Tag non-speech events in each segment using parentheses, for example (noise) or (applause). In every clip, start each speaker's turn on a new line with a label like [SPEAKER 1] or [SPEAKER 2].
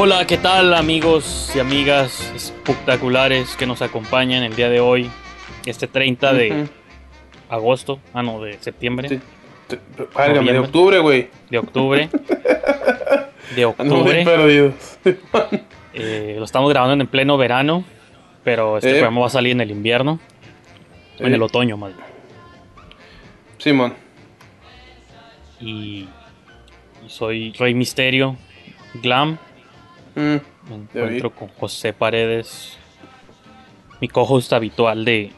[SPEAKER 1] Hola, ¿qué tal amigos y amigas espectaculares que nos acompañan el día de hoy, este 30 de agosto, ah no, de septiembre,
[SPEAKER 2] Sí. Válgame, de octubre, güey.
[SPEAKER 1] de octubre, de (laughs) octubre, (laughs) eh, lo estamos grabando en pleno verano, pero este
[SPEAKER 2] Eh.
[SPEAKER 1] programa va a salir en el invierno, en
[SPEAKER 2] Eh.
[SPEAKER 1] el otoño más bien.
[SPEAKER 2] Simón.
[SPEAKER 1] y, y soy Rey Misterio, Glam, me
[SPEAKER 2] Ya
[SPEAKER 1] encuentro con José Paredes, mi co-host habitual de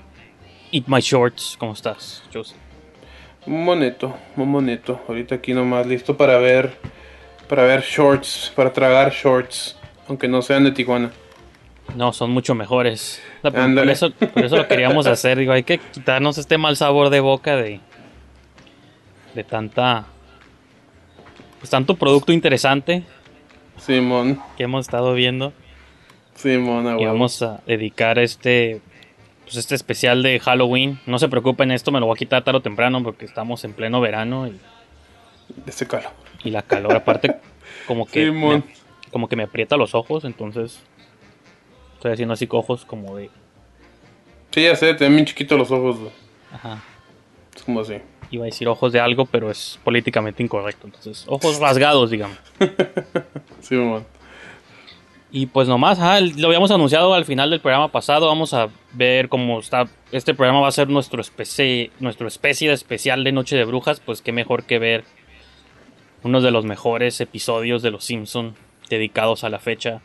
[SPEAKER 1] Eat My Shorts, ¿cómo estás, José?
[SPEAKER 2] muy bonito, muy bonito. Ahorita aquí nomás listo para ver, para ver shorts, para tragar shorts, aunque no sean de Tijuana.
[SPEAKER 1] No, son mucho mejores. Eso, por eso lo queríamos (laughs) hacer. Digo, hay que quitarnos este mal sabor de boca de, de tanta. Pues tanto producto interesante
[SPEAKER 2] Simón,
[SPEAKER 1] que hemos estado viendo.
[SPEAKER 2] Simón, a
[SPEAKER 1] Y vamos a dedicar este. Pues este especial de Halloween. No se preocupen, esto me lo voy a quitar tarde o temprano porque estamos en pleno verano y,
[SPEAKER 2] Ese calor.
[SPEAKER 1] y la calor, aparte, (laughs) como que.
[SPEAKER 2] Simón.
[SPEAKER 1] me- como que me aprieta los ojos, entonces. Estoy haciendo así ojos como de.
[SPEAKER 2] Sí, ya sé, tienen bien chiquitos los ojos.
[SPEAKER 1] Ajá.
[SPEAKER 2] Es como así.
[SPEAKER 1] iba a decir ojos de algo, pero es políticamente incorrecto. Entonces, ojos rasgados, digamos. (laughs)
[SPEAKER 2] Simón.
[SPEAKER 1] Y pues nomás, ajá, lo habíamos anunciado al final del programa pasado. Vamos a ver cómo está. Este programa va a ser nuestro especie, nuestro especie de especial de Noche de Brujas. Pues qué mejor que ver uno de los mejores episodios de Los Simpson dedicados a la fecha.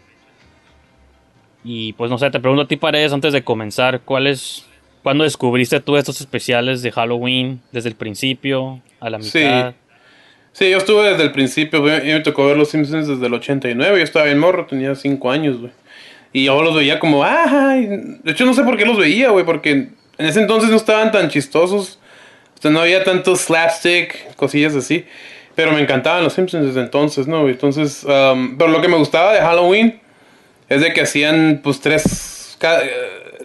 [SPEAKER 1] Y pues no sé, te pregunto a ti, Paredes, antes de comenzar, ¿cuál es. ¿Cuándo descubriste tú estos especiales de Halloween? ¿Desde el principio? ¿A la
[SPEAKER 2] Sí.
[SPEAKER 1] mitad?
[SPEAKER 2] Sí, yo estuve desde el principio, güey. Me tocó ver los Simpsons desde el 89. Yo estaba bien morro, tenía 5 años, güey. Y yo los veía como, ¡ay! De hecho, no sé por qué los veía, güey, porque en ese entonces no estaban tan chistosos. O sea, no había tanto slapstick, cosillas así. Pero me encantaban los Simpsons desde entonces, ¿no? Entonces, um, pero lo que me gustaba de Halloween es de que hacían, pues, tres. ca- eh,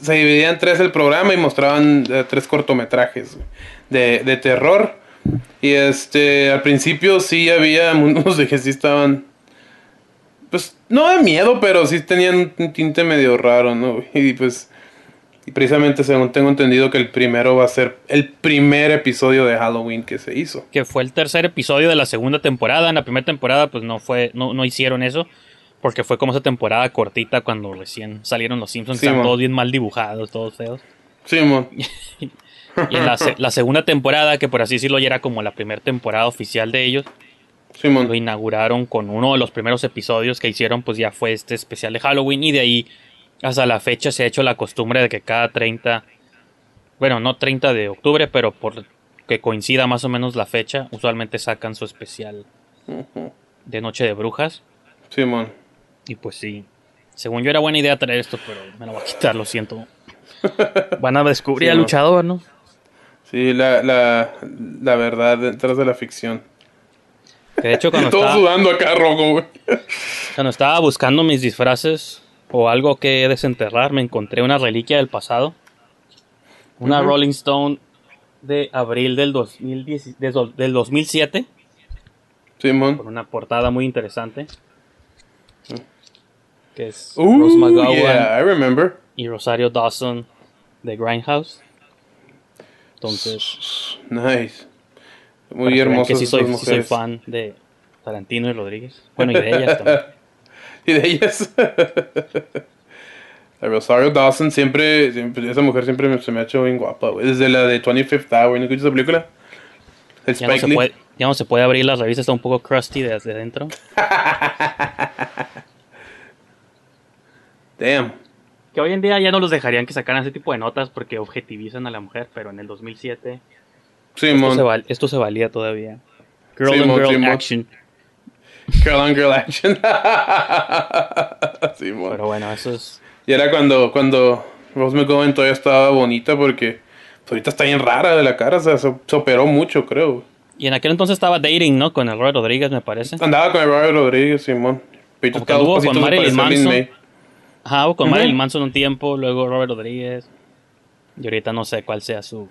[SPEAKER 2] se dividían tres el programa y mostraban eh, tres cortometrajes de, de terror. Y este, al principio sí había (laughs) unos de que sí estaban. Pues no de miedo, pero sí tenían un tinte medio raro, ¿no? (laughs) Y pues. Y precisamente, según tengo entendido, que el primero va a ser el primer episodio de Halloween que se hizo.
[SPEAKER 1] que fue el tercer episodio de la segunda temporada. En la primera temporada, pues no fue, no, no hicieron eso. Porque fue como esa temporada cortita cuando recién salieron los Simpsons.
[SPEAKER 2] Sí,
[SPEAKER 1] estaban
[SPEAKER 2] mon.
[SPEAKER 1] todos bien mal dibujados, todos feos.
[SPEAKER 2] Sí, mon. (laughs)
[SPEAKER 1] Y en la, se- la segunda temporada, que por así decirlo ya era como la primera temporada oficial de ellos, lo inauguraron con uno de los primeros episodios que hicieron, pues ya fue este especial de Halloween. Y de ahí hasta la fecha se ha hecho la costumbre de que cada 30, bueno, no 30 de octubre, pero por que coincida más o menos la fecha, usualmente sacan su especial de Noche de Brujas.
[SPEAKER 2] Sí, mon.
[SPEAKER 1] Y pues sí, según yo era buena idea traer esto, pero me lo voy a quitar, lo siento. (laughs) Van a descubrir
[SPEAKER 2] Sí,
[SPEAKER 1] al
[SPEAKER 2] no.
[SPEAKER 1] luchador, ¿no?
[SPEAKER 2] Sí, la, la, la verdad detrás de la ficción.
[SPEAKER 1] De hecho, cuando (laughs)
[SPEAKER 2] Todo
[SPEAKER 1] estaba,
[SPEAKER 2] sudando acá rojo, güey.
[SPEAKER 1] cuando estaba buscando mis disfraces o algo que desenterrar, me encontré una reliquia del pasado. Una. Rolling Stone de abril del, 2010, de del 2007,
[SPEAKER 2] Sí,
[SPEAKER 1] con una portada muy interesante. Que es Rose McGowan
[SPEAKER 2] yeah, I remember.
[SPEAKER 1] y Rosario Dawson de Grindhouse. Entonces, (laughs)
[SPEAKER 2] Nice. Muy hermosas
[SPEAKER 1] que sí soy, sí soy fan de Tarantino y Rodríguez. Bueno, y de ellas también. (laughs)
[SPEAKER 2] Y de ellas. (laughs) La Rosario Dawson siempre, siempre- esa mujer siempre me- se me ha hecho bien guapa, güey. Desde la de 25th Hour, ¿no escuchas esa película? El
[SPEAKER 1] Ya no,
[SPEAKER 2] Spike
[SPEAKER 1] se
[SPEAKER 2] Lee.
[SPEAKER 1] puede, ya no se puede abrir la revista, está un poco crusty desde adentro.
[SPEAKER 2] Damn.
[SPEAKER 1] Que hoy en día ya no los dejarían que sacaran ese tipo de notas porque objetivizan a la mujer, pero en el 2007 esto se,
[SPEAKER 2] Simón.
[SPEAKER 1] val- esto se valía todavía. Girl
[SPEAKER 2] Simón,
[SPEAKER 1] on girl
[SPEAKER 2] Simón.
[SPEAKER 1] action.
[SPEAKER 2] Girl on girl action. (laughs) Simón.
[SPEAKER 1] Pero bueno, eso es.
[SPEAKER 2] Y era cuando, cuando Rose McGowan todavía estaba bonita porque ahorita está bien rara de la cara, o sea, se, se operó mucho, creo.
[SPEAKER 1] Y en aquel entonces estaba dating, ¿no? Con el Roy Rodríguez, me parece.
[SPEAKER 2] Andaba con el Robert Rodríguez, Simón.
[SPEAKER 1] Como que anduvo con Marilyn Manson.
[SPEAKER 2] May.
[SPEAKER 1] Ajá, o con
[SPEAKER 2] Ujú.
[SPEAKER 1] Marilyn Manson un tiempo, luego Robert Rodríguez. Y ahorita no sé cuál sea su.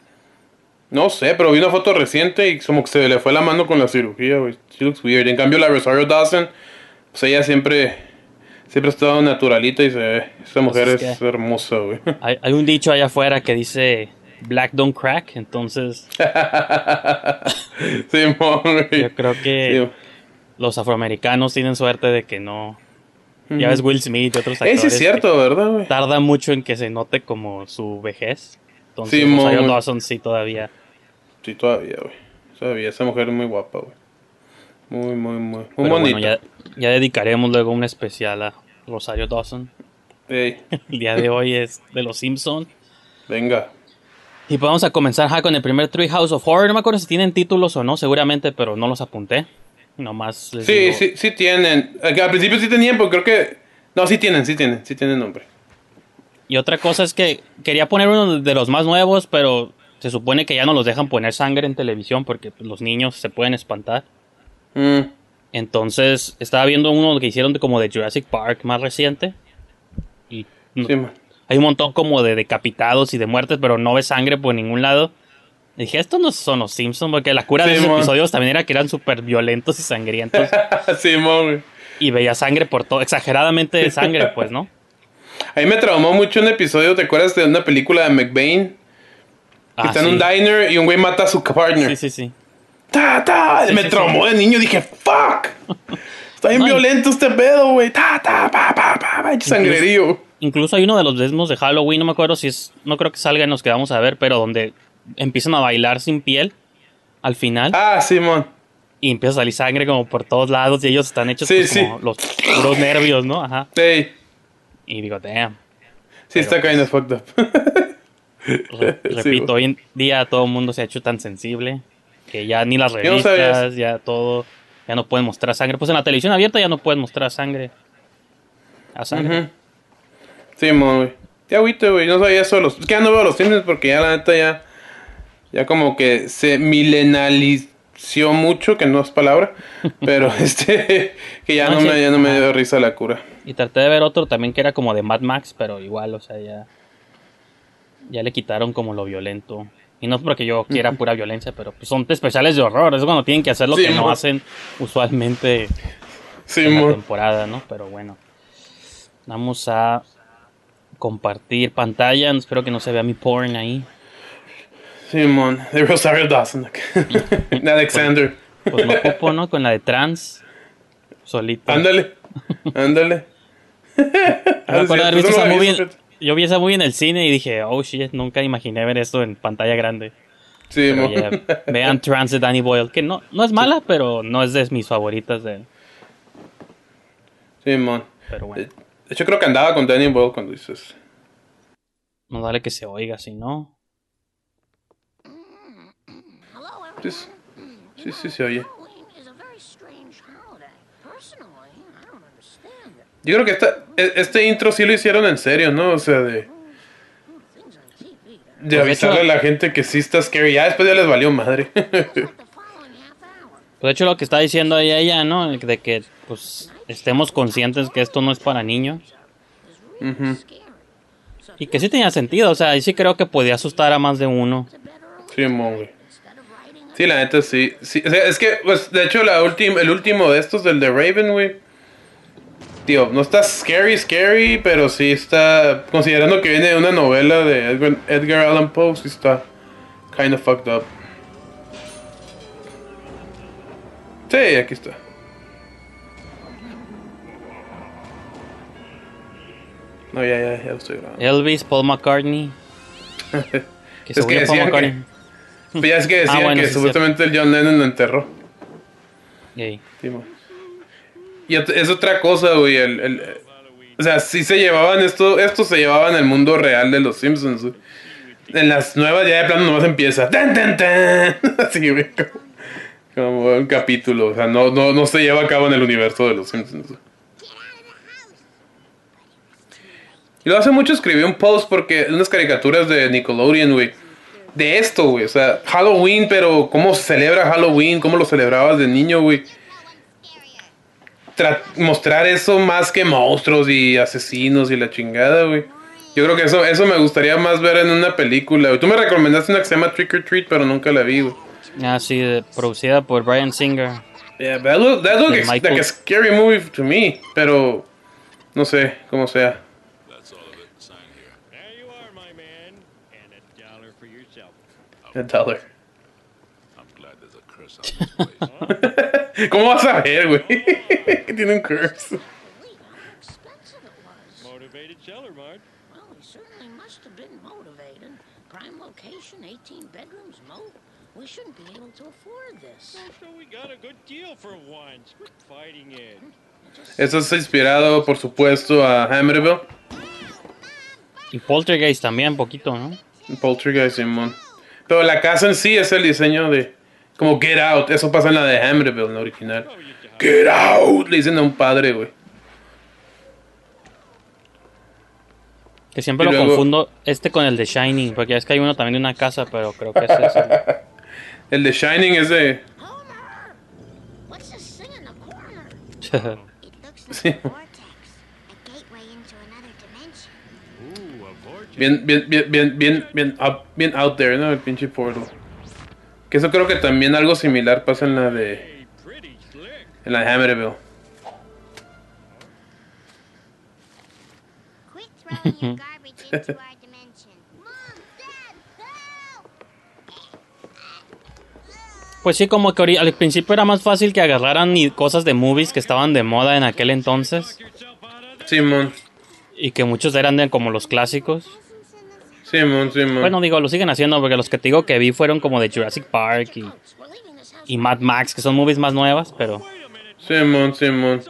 [SPEAKER 2] No sé, pero vi una foto reciente y como que se le fue la mano con la cirugía, güey. She looks weird. En cambio, la Rosario Dawson, pues ella siempre, siempre ha estado naturalita y se ve. Esta mujer
[SPEAKER 1] Pues es
[SPEAKER 2] es,
[SPEAKER 1] que-
[SPEAKER 2] hermosa, güey. (laughs)
[SPEAKER 1] Hay, hay un dicho allá afuera que dice Black don't crack, entonces (laughs)
[SPEAKER 2] Simón, güey.
[SPEAKER 1] yo creo que
[SPEAKER 2] Sí.
[SPEAKER 1] los afroamericanos tienen suerte de que no. Ya ves Will Smith y otros actores.
[SPEAKER 2] sí es cierto, ¿verdad, güey?
[SPEAKER 1] Tarda mucho en que se note como su vejez. Entonces,
[SPEAKER 2] Sí,
[SPEAKER 1] Rosario
[SPEAKER 2] mon.
[SPEAKER 1] Dawson sí todavía.
[SPEAKER 2] Sí, todavía, güey. Todavía, esa mujer es muy guapa, güey. Muy, muy, muy, muy
[SPEAKER 1] Pero
[SPEAKER 2] bonita.
[SPEAKER 1] bueno, ya, ya dedicaremos luego un especial a Rosario Dawson.
[SPEAKER 2] Ey, (laughs)
[SPEAKER 1] El día de hoy es de los Simpsons.
[SPEAKER 2] venga.
[SPEAKER 1] Y pues vamos a comenzar ja, con el primer Three House of Horror. No me acuerdo si tienen títulos o no, seguramente, pero no los apunté. Nomás les
[SPEAKER 2] Sí,
[SPEAKER 1] digo-
[SPEAKER 2] sí, sí tienen. Aquí Al principio sí tenían, pero creo que... No, sí tienen, sí tienen, sí tienen nombre.
[SPEAKER 1] Y otra cosa es que quería poner uno de los más nuevos, pero se supone que ya no los dejan poner sangre en televisión porque pues, los niños se pueden espantar.
[SPEAKER 2] Mm,
[SPEAKER 1] Entonces estaba viendo uno que hicieron de, como de Jurassic Park más reciente. Y no-
[SPEAKER 2] sí, man.
[SPEAKER 1] hay un montón como de decapitados y de muertes, pero no ves sangre por ningún lado. Dije, estos no son los Simpsons, porque la cura de esos
[SPEAKER 2] mon.
[SPEAKER 1] episodios también era que eran súper violentos y sangrientos. (laughs)
[SPEAKER 2] Simón,
[SPEAKER 1] y veía sangre por todo, exageradamente de sangre, pues, ¿no? (laughs)
[SPEAKER 2] A mí me traumó mucho un episodio, ¿te acuerdas de una película de McBain? Que
[SPEAKER 1] Ah,
[SPEAKER 2] está en un diner y un güey mata a su partner.
[SPEAKER 1] Sí, sí, sí.
[SPEAKER 2] Ta, ta, me traumó de niño, dije, fuck. (laughs) Está bien
[SPEAKER 1] No,
[SPEAKER 2] violento este pedo, güey. Ta, ta, pa, pa, pa, pa, sangrerío.
[SPEAKER 1] Incluso hay uno de los demos de Halloween, no me acuerdo si es, no creo que salga en los que vamos a ver, pero donde empiezan a bailar sin piel al final
[SPEAKER 2] Ah, Simón.
[SPEAKER 1] y empieza a salir sangre como por todos lados y ellos están hechos
[SPEAKER 2] Sí,
[SPEAKER 1] pues,
[SPEAKER 2] sí.
[SPEAKER 1] como los puros nervios, ¿no? Ajá.
[SPEAKER 2] Ey,
[SPEAKER 1] Y digo, damn.
[SPEAKER 2] sí está kind of fucked up. (laughs)
[SPEAKER 1] Re-
[SPEAKER 2] Sí,
[SPEAKER 1] repito, hoy en día todo el mundo se ha hecho tan sensible que ya ni las
[SPEAKER 2] no
[SPEAKER 1] revistas, ya todo, ya no pueden mostrar sangre. Pues en la televisión abierta ya no pueden mostrar sangre. A sangre.
[SPEAKER 2] Ujú. Simón, güey. Ya agüite, güey. No sabía eso. Los... Es que ya no veo los Simpsons porque ya la neta ya. Ya como que se milenalició mucho, que no es palabra. (laughs) Pero (laughs) este. Que ya
[SPEAKER 1] No,
[SPEAKER 2] no,
[SPEAKER 1] sí.
[SPEAKER 2] me, ya no me dio risa la cura.
[SPEAKER 1] Y traté de ver otro también que era como de Mad Max, pero igual, o sea, ya. Ya le quitaron como lo violento. Y no es porque yo quiera pura violencia, pero pues son especiales de horror. Es cuando tienen que hacer lo
[SPEAKER 2] Sí,
[SPEAKER 1] que no hacen usualmente en la temporada, ¿no? Pero bueno. Vamos a compartir pantalla. Espero que no se vea mi porn ahí.
[SPEAKER 2] Simón. De Rosario Dawson. de Alexander.
[SPEAKER 1] Pues no ocupo, ¿no? Con la de trans. Solito.
[SPEAKER 2] Ándale. Ándale.
[SPEAKER 1] Yo
[SPEAKER 2] lo
[SPEAKER 1] en- Yo vi esa movie en el cine y dije, oh shit, nunca imaginé ver esto en pantalla grande.
[SPEAKER 2] Sí,
[SPEAKER 1] ya, vean (laughs) Trans de Danny Boyle, que no, no es mala, pero no es de mis favoritas de él.
[SPEAKER 2] Simón.
[SPEAKER 1] Pero bueno,
[SPEAKER 2] De hecho, creo que andaba con Danny Boyle cuando dices.
[SPEAKER 1] no vale que se oiga, si no.
[SPEAKER 2] Sí, sí, sí, se oye. Yo creo que esta, e- este intro sí lo hicieron en serio, ¿no? O sea, de, de
[SPEAKER 1] de
[SPEAKER 2] avisarle
[SPEAKER 1] hecho-
[SPEAKER 2] a la gente que sí está scary. Ya después ya les valió madre. (laughs)
[SPEAKER 1] Pues de hecho lo que está diciendo ahí ella, ¿no? De que pues estemos conscientes que esto no es para niños.
[SPEAKER 2] Ujú.
[SPEAKER 3] Scary.
[SPEAKER 1] Y que sí tenía sentido, o sea, ahí sí creo que podía asustar a más de uno.
[SPEAKER 2] Sí, mo, güey.
[SPEAKER 3] Instead of writing
[SPEAKER 2] Sí, la neta sí. sí. O sea, es que, pues, de hecho, la última, el último de estos, del de Raven, güey. Tío, no está scary, scary, pero sí está. Considerando que viene de una novela de Edgar, Edgar Allan Poe, sí está kind of fucked up. Sí, aquí está. No, ya, ya, ya lo estoy grabando.
[SPEAKER 1] Elvis, Paul McCartney. (laughs) Que
[SPEAKER 2] Es que
[SPEAKER 1] Paul McCartney.
[SPEAKER 2] Pues ya es que decían
[SPEAKER 1] Ah, bueno,
[SPEAKER 2] que
[SPEAKER 1] sí,
[SPEAKER 2] supuestamente el John Lennon lo enterró.
[SPEAKER 1] Ey.
[SPEAKER 2] Sí, y es otra cosa, güey. El, el- O sea, sí se llevaban esto, esto se llevaba en el mundo real de los Simpsons. güey. En las nuevas ya de plano nomás empieza. ¡Tan, tan, tan! (laughs) Así, güey. Como, como un capítulo. O sea, no, no, no se lleva a cabo en el universo de los Simpsons. güey. Y lo hace mucho escribí un post porque unas caricaturas de Nickelodeon, güey. De esto, güey. O sea, Halloween, pero cómo se celebra Halloween, cómo lo celebrabas de niño, güey. Tra- mostrar eso más que monstruos y asesinos y la chingada, güey. Yo creo que eso, eso me gustaría más ver en una película. Tú me recomendaste una que se llama Trick or Treat, pero nunca la vi, güey.
[SPEAKER 1] Ah, sí, producida por Brian Singer.
[SPEAKER 2] Yeah, that look, that look
[SPEAKER 1] De
[SPEAKER 2] ex-
[SPEAKER 1] Michael.
[SPEAKER 2] like a scary movie to me, pero no sé cómo sea.
[SPEAKER 4] There you are, my man. And a dollar for yourself.
[SPEAKER 2] A dollar.
[SPEAKER 5] I'm glad there's a curse on this place. (laughs)
[SPEAKER 2] ¿Cómo vas a ver, güey? (laughs) que tiene un curse.
[SPEAKER 4] Motivated seller, Marge.
[SPEAKER 3] Well, he certainly must have been motivated. Prime location, 18 bedrooms, Mo. We shouldn't be able to afford this.
[SPEAKER 4] So we got a good deal for once. Quit fighting it.
[SPEAKER 2] Eso es inspirado, por supuesto, a Hammerville.
[SPEAKER 1] Y Poltergeist también, poquito, ¿no?
[SPEAKER 2] Poltergeist, Simón. Pero la casa en sí es el diseño de. Como Get Out. Eso pasa en la de Hammerville, en la original. Get Out. Le dicen a un padre, güey.
[SPEAKER 1] Que siempre
[SPEAKER 2] Y
[SPEAKER 1] lo
[SPEAKER 2] luego-
[SPEAKER 1] confundo este con el de Shining, porque es que hay uno también de una casa, pero creo que ese es (laughs) el-
[SPEAKER 2] El de Shining es de.
[SPEAKER 3] Homer! (laughs) What's this thing in the corner?
[SPEAKER 6] It looks like
[SPEAKER 2] Sí.
[SPEAKER 6] a vortex, a gateway into another dimension.
[SPEAKER 4] Ooh, a vortex.
[SPEAKER 2] Bien, bien, bien, bien, bien, bien, up- bien out there, ¿no? El pinche portal. Que eso creo que también algo similar pasa en la de. En la de Hammerville. (laughs)
[SPEAKER 1] Pues sí, como que al principio era más fácil que agarraran y cosas de movies que estaban de moda en aquel entonces.
[SPEAKER 2] Simón.
[SPEAKER 1] y que muchos eran de como los clásicos.
[SPEAKER 2] Simón, Simón.
[SPEAKER 1] Bueno, digo, lo siguen haciendo porque los que te digo que vi fueron como de Jurassic Park y, y Mad Max, que son movies más nuevas, pero.
[SPEAKER 2] Simón, Simón.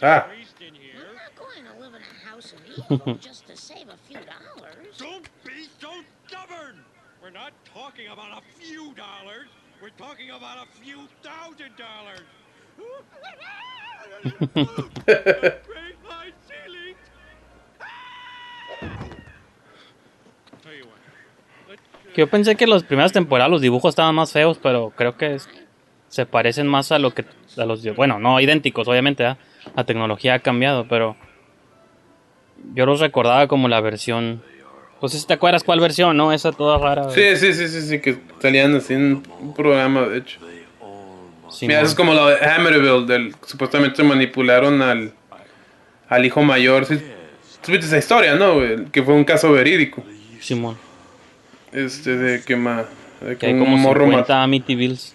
[SPEAKER 2] Ah. (laughs)
[SPEAKER 1] yo pensé que las primeras temporadas los dibujos estaban más feos, pero creo que es- se parecen más a lo que a los bueno, no idénticos, obviamente, ¿ah? la tecnología ha cambiado, pero yo los recordaba como la versión pues si te acuerdas cuál versión, ¿no? Esa toda rara.
[SPEAKER 2] Sí, sí, sí, sí, sí, que salían así en un programa, de hecho.
[SPEAKER 1] Sí,
[SPEAKER 2] Mira, eso es como lo de Hammerville, del supuestamente manipularon al, al hijo mayor. Sí, ¿Tú viste esa historia, no? güey? Que fue un caso verídico.
[SPEAKER 1] Simón.
[SPEAKER 2] Este, de que, ma, de
[SPEAKER 1] Que
[SPEAKER 2] que
[SPEAKER 1] hay
[SPEAKER 2] un
[SPEAKER 1] como
[SPEAKER 2] morro
[SPEAKER 1] 50
[SPEAKER 2] mató.
[SPEAKER 1] Amityvilles.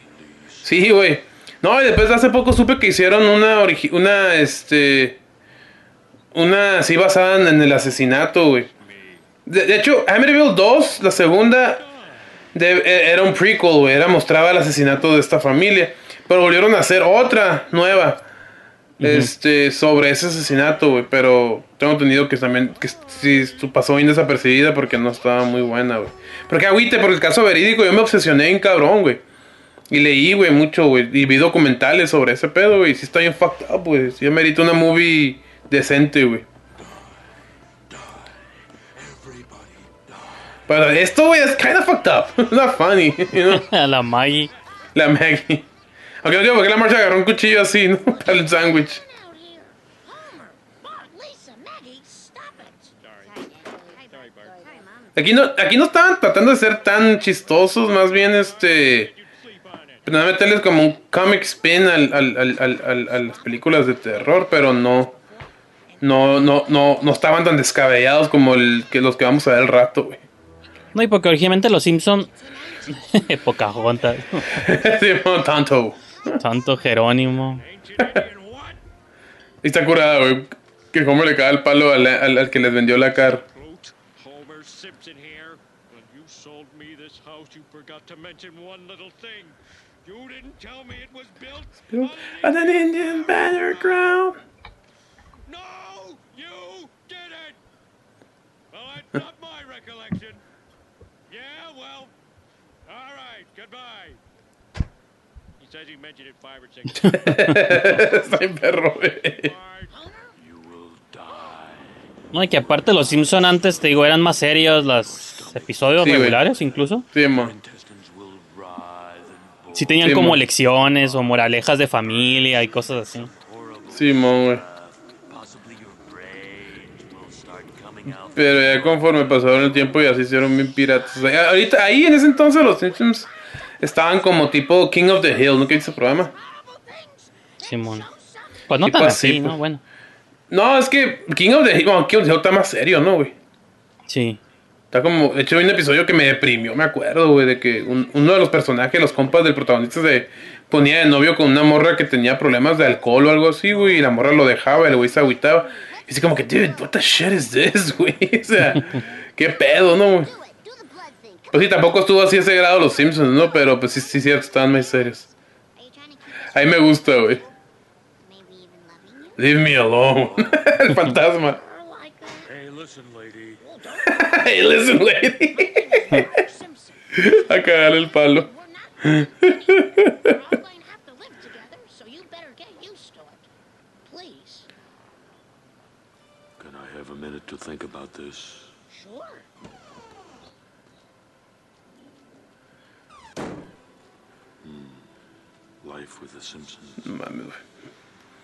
[SPEAKER 2] Sí, güey. No, y después hace poco supe que hicieron una, origi- una, este, una así basada en, en el asesinato, güey. De, de hecho, Amityville 2, la segunda, de- e- era un prequel, güey. Era mostraba el asesinato de esta familia. Pero volvieron a hacer otra nueva, este, sobre ese asesinato, güey. Pero tengo entendido que también, que sí pasó bien desapercibida porque no estaba muy buena, güey. Pero que agüite, por el caso verídico, yo me obsesioné en cabrón, güey. Y leí, güey, mucho, güey. Y vi documentales sobre ese pedo, güey. Sí está bien fucked up, güey. Sí amerita una movie decente, güey. Pero esto, güey, es kind of fucked up. (laughs) Not funny, (laughs) you know? (laughs)
[SPEAKER 1] A la Maggie.
[SPEAKER 2] La Maggie. Aunque no digo por qué la marcha agarró un cuchillo así, ¿no? (laughs) Para el sándwich. Aquí no, aquí no estaban tratando de ser tan chistosos, más bien este.
[SPEAKER 4] It.
[SPEAKER 2] Pues nada, meterles como un comic spin al, al, al, al, al- a las películas de terror, pero no. No, no, no, no estaban tan descabellados como el, que los que vamos a ver al rato, güey.
[SPEAKER 1] No, y porque originalmente los Simpson (laughs) Pocahontas. (laughs)
[SPEAKER 2] Sí, no tanto.
[SPEAKER 1] Santo Jerónimo.
[SPEAKER 4] Ancient Indian what?
[SPEAKER 2] Y está curada, güey. Que Homer le cae el palo al, al, al que les vendió la car.
[SPEAKER 4] Quote, Homer Simpson here. When you sold me this house, you forgot to mention one little thing. You didn't tell me it was built.
[SPEAKER 2] On an Indian banner ground.
[SPEAKER 4] No, you did it. Well, that's not my recollection. Yeah, well, all right. Goodbye. He says he mentioned it five or six times.
[SPEAKER 2] Está bien (laughs) perro,
[SPEAKER 5] die.
[SPEAKER 1] No, y que aparte los Simpson antes, te digo, eran más serios los episodios
[SPEAKER 2] Sí,
[SPEAKER 1] regulares incluso.
[SPEAKER 2] Sí,
[SPEAKER 5] and
[SPEAKER 1] Sí tenían
[SPEAKER 2] Sí,
[SPEAKER 1] como
[SPEAKER 2] mo.
[SPEAKER 1] lecciones o moralejas de familia y cosas así.
[SPEAKER 2] Sí, mo, güey. Pero ya conforme pasaron el tiempo ya se hicieron bien piratas. O sea, ahorita, ahí en ese entonces los Simpsons estaban como tipo King of the Hill, ¿no? ¿Qué dice ese programa?
[SPEAKER 1] Simón. Pues no tan
[SPEAKER 2] así,
[SPEAKER 1] así, ¿no?
[SPEAKER 2] pues.
[SPEAKER 1] Bueno.
[SPEAKER 2] No, es que King of the Hill, bueno, King of the Hill está más serio, ¿no, güey?
[SPEAKER 1] Sí.
[SPEAKER 2] Está como, de hecho hay un episodio que me deprimió, me acuerdo, güey, de que un- uno de los personajes, los compas del protagonista se ponía de novio con una morra que tenía problemas de alcohol o algo así, güey, y la morra lo dejaba, y el güey se agüitaba. Y así como que, dude, what the shit is this, (laughs) güey? O sea, (laughs) qué pedo, ¿no, güey?
[SPEAKER 6] Do it. Do the blood thing. Come
[SPEAKER 2] Pues sí, tampoco estuvo así a ese grado los Simpsons, ¿no? Pero pues sí, sí, cierto, estaban más serios.
[SPEAKER 6] us
[SPEAKER 2] Ahí me gusta, güey. Leave me alone. (laughs) el fantasma.
[SPEAKER 4] Hey, listen, lady. (laughs)
[SPEAKER 2] hey, listen, lady. A cagarle el palo.
[SPEAKER 3] We're not. We're all going to have to live together, so you better get used to it. Please.
[SPEAKER 5] Can I have a minute to think about this?
[SPEAKER 3] Sure.
[SPEAKER 5] Life with the Simpsons.
[SPEAKER 2] No mames, güey.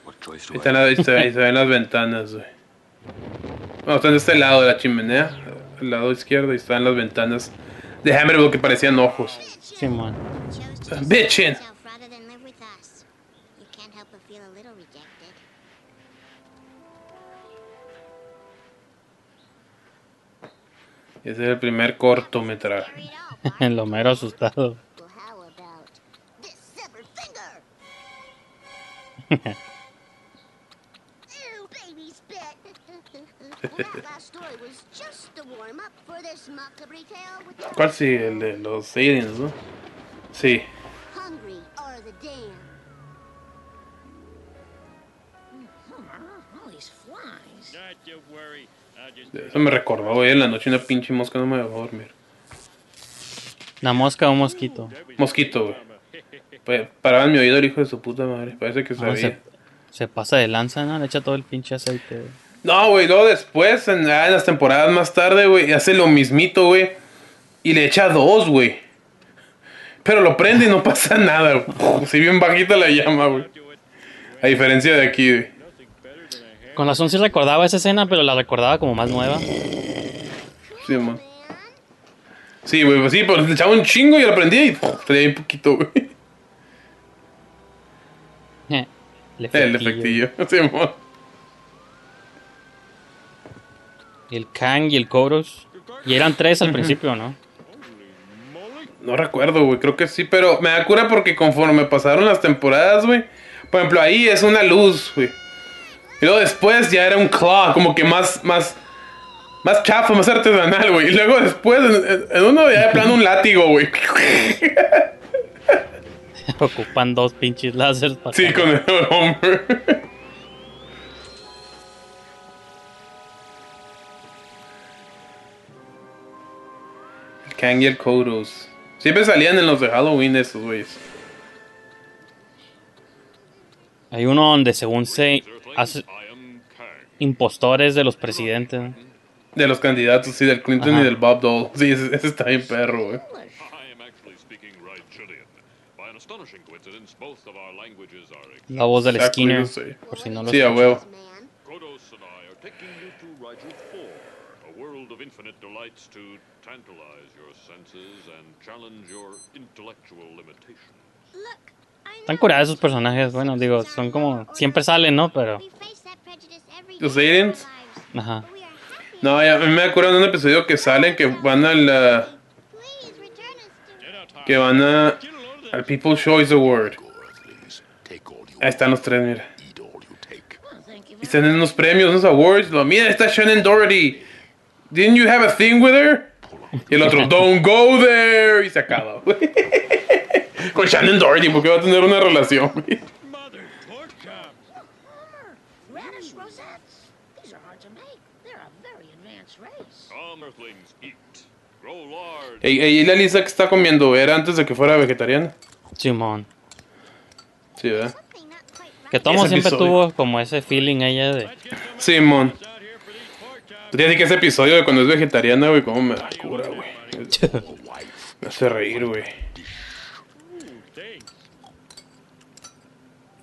[SPEAKER 5] What choice do
[SPEAKER 2] Ahí, están, ahí se, ahí se ven las ventanas, güey. Bueno, están de este lado de la chimenea. El lado izquierdo y están las ventanas de Hammerville que parecían ojos.
[SPEAKER 1] Simón.
[SPEAKER 2] Bitchin'. Ese es el primer cortometraje. (laughs)
[SPEAKER 1] El Homero asustado.
[SPEAKER 2] ¿Cuál sí? El de los aliens, ¿no? Sí. Eso me recordó, güey. En la noche una pinche mosca no me dejó dormir.
[SPEAKER 1] ¿Una mosca o un mosquito?
[SPEAKER 2] Mosquito, güey. Pa- Paraba en mi oído el hijo de su puta madre. Parece que
[SPEAKER 1] No,
[SPEAKER 2] sabía.
[SPEAKER 1] se, se pasa de lanza, ¿no? Le echa todo el pinche aceite.
[SPEAKER 2] No, güey, luego después, en, ah, en las temporadas más tarde, güey, hace lo mismito, güey. Y le echa dos, güey. Pero lo prende y no (laughs) pasa nada. Si bien bajita la llama, güey. A diferencia de aquí, güey.
[SPEAKER 1] Con razón sí recordaba esa escena, pero la recordaba como más nueva.
[SPEAKER 2] Sí, man. Sí, güey, pues sí, pues le echaba un chingo y lo prendía y tenía un poquito, güey. (laughs)
[SPEAKER 1] El
[SPEAKER 2] El
[SPEAKER 1] efectillo.
[SPEAKER 2] Sí. (laughs)
[SPEAKER 1] Y el Kang y el Koros. Y eran tres al (laughs) principio, ¿no?
[SPEAKER 2] No recuerdo, güey, creo que sí, pero me da cura porque conforme pasaron las temporadas, güey. Por ejemplo, ahí es una luz, güey. Y luego después ya era un claw, como que más, más, más chafa, más artesanal, güey. Y luego después, en, en uno ya de plano un látigo, güey. (laughs)
[SPEAKER 1] Ocupan dos pinches láseres para
[SPEAKER 2] Sí, con el Homer. Kang y el Kodos. Siempre salían en los de Halloween esos güeyes.
[SPEAKER 1] Hay uno donde según se hace impostores de los presidentes.
[SPEAKER 2] De los candidatos, sí, del Clinton
[SPEAKER 1] Ajá.
[SPEAKER 2] y del Bob Dole. Sí, ese, ese está bien perro, güey.
[SPEAKER 5] I am actually speaking right Chilean. By an astonishing coincidence, both of our languages are ex-
[SPEAKER 1] La voz del Skinner. Por si no lo
[SPEAKER 2] Sí, a
[SPEAKER 1] escuchan.
[SPEAKER 2] huevo.
[SPEAKER 6] Man,
[SPEAKER 5] Kodos and I are taking you to Rigel 4, a world of infinite delights to tantalize your senses and challenge your intellectual limitations.
[SPEAKER 6] look, I
[SPEAKER 1] Están curados esos personajes. Bueno, digo, son como. Siempre salen, ¿no? Pero.
[SPEAKER 2] ¿Los aliens?
[SPEAKER 1] Ajá.
[SPEAKER 2] No, ya, a mí me acuerdo de un episodio que salen que van al. uh, que van a. Al People's Choice Award.
[SPEAKER 5] Go, Earthlings. Take all you
[SPEAKER 2] Ahí están los tres, mira. Y están en unos premios, unos awards. Lo, mira, está Shannon Doherty. Didn't you have a thing with her? Y el otro, don't go there. Y se acaba, güey. (laughs) Con Shannon Doherty, porque va a tener una relación, güey. Ey, ey, ¿Y la Lisa que está comiendo? ¿Era antes de que fuera vegetariana?
[SPEAKER 1] Simón.
[SPEAKER 2] Sí, ¿verdad?
[SPEAKER 6] Something not quite right.
[SPEAKER 1] Que Tomo
[SPEAKER 2] Ese
[SPEAKER 1] siempre
[SPEAKER 2] episodio.
[SPEAKER 1] tuvo como ese feeling ella de.
[SPEAKER 2] Simón.
[SPEAKER 4] Chops.
[SPEAKER 2] Te que ese episodio de cuando es vegetariana, güey, cómo me da cura, güey. (laughs) Me hace reír, güey.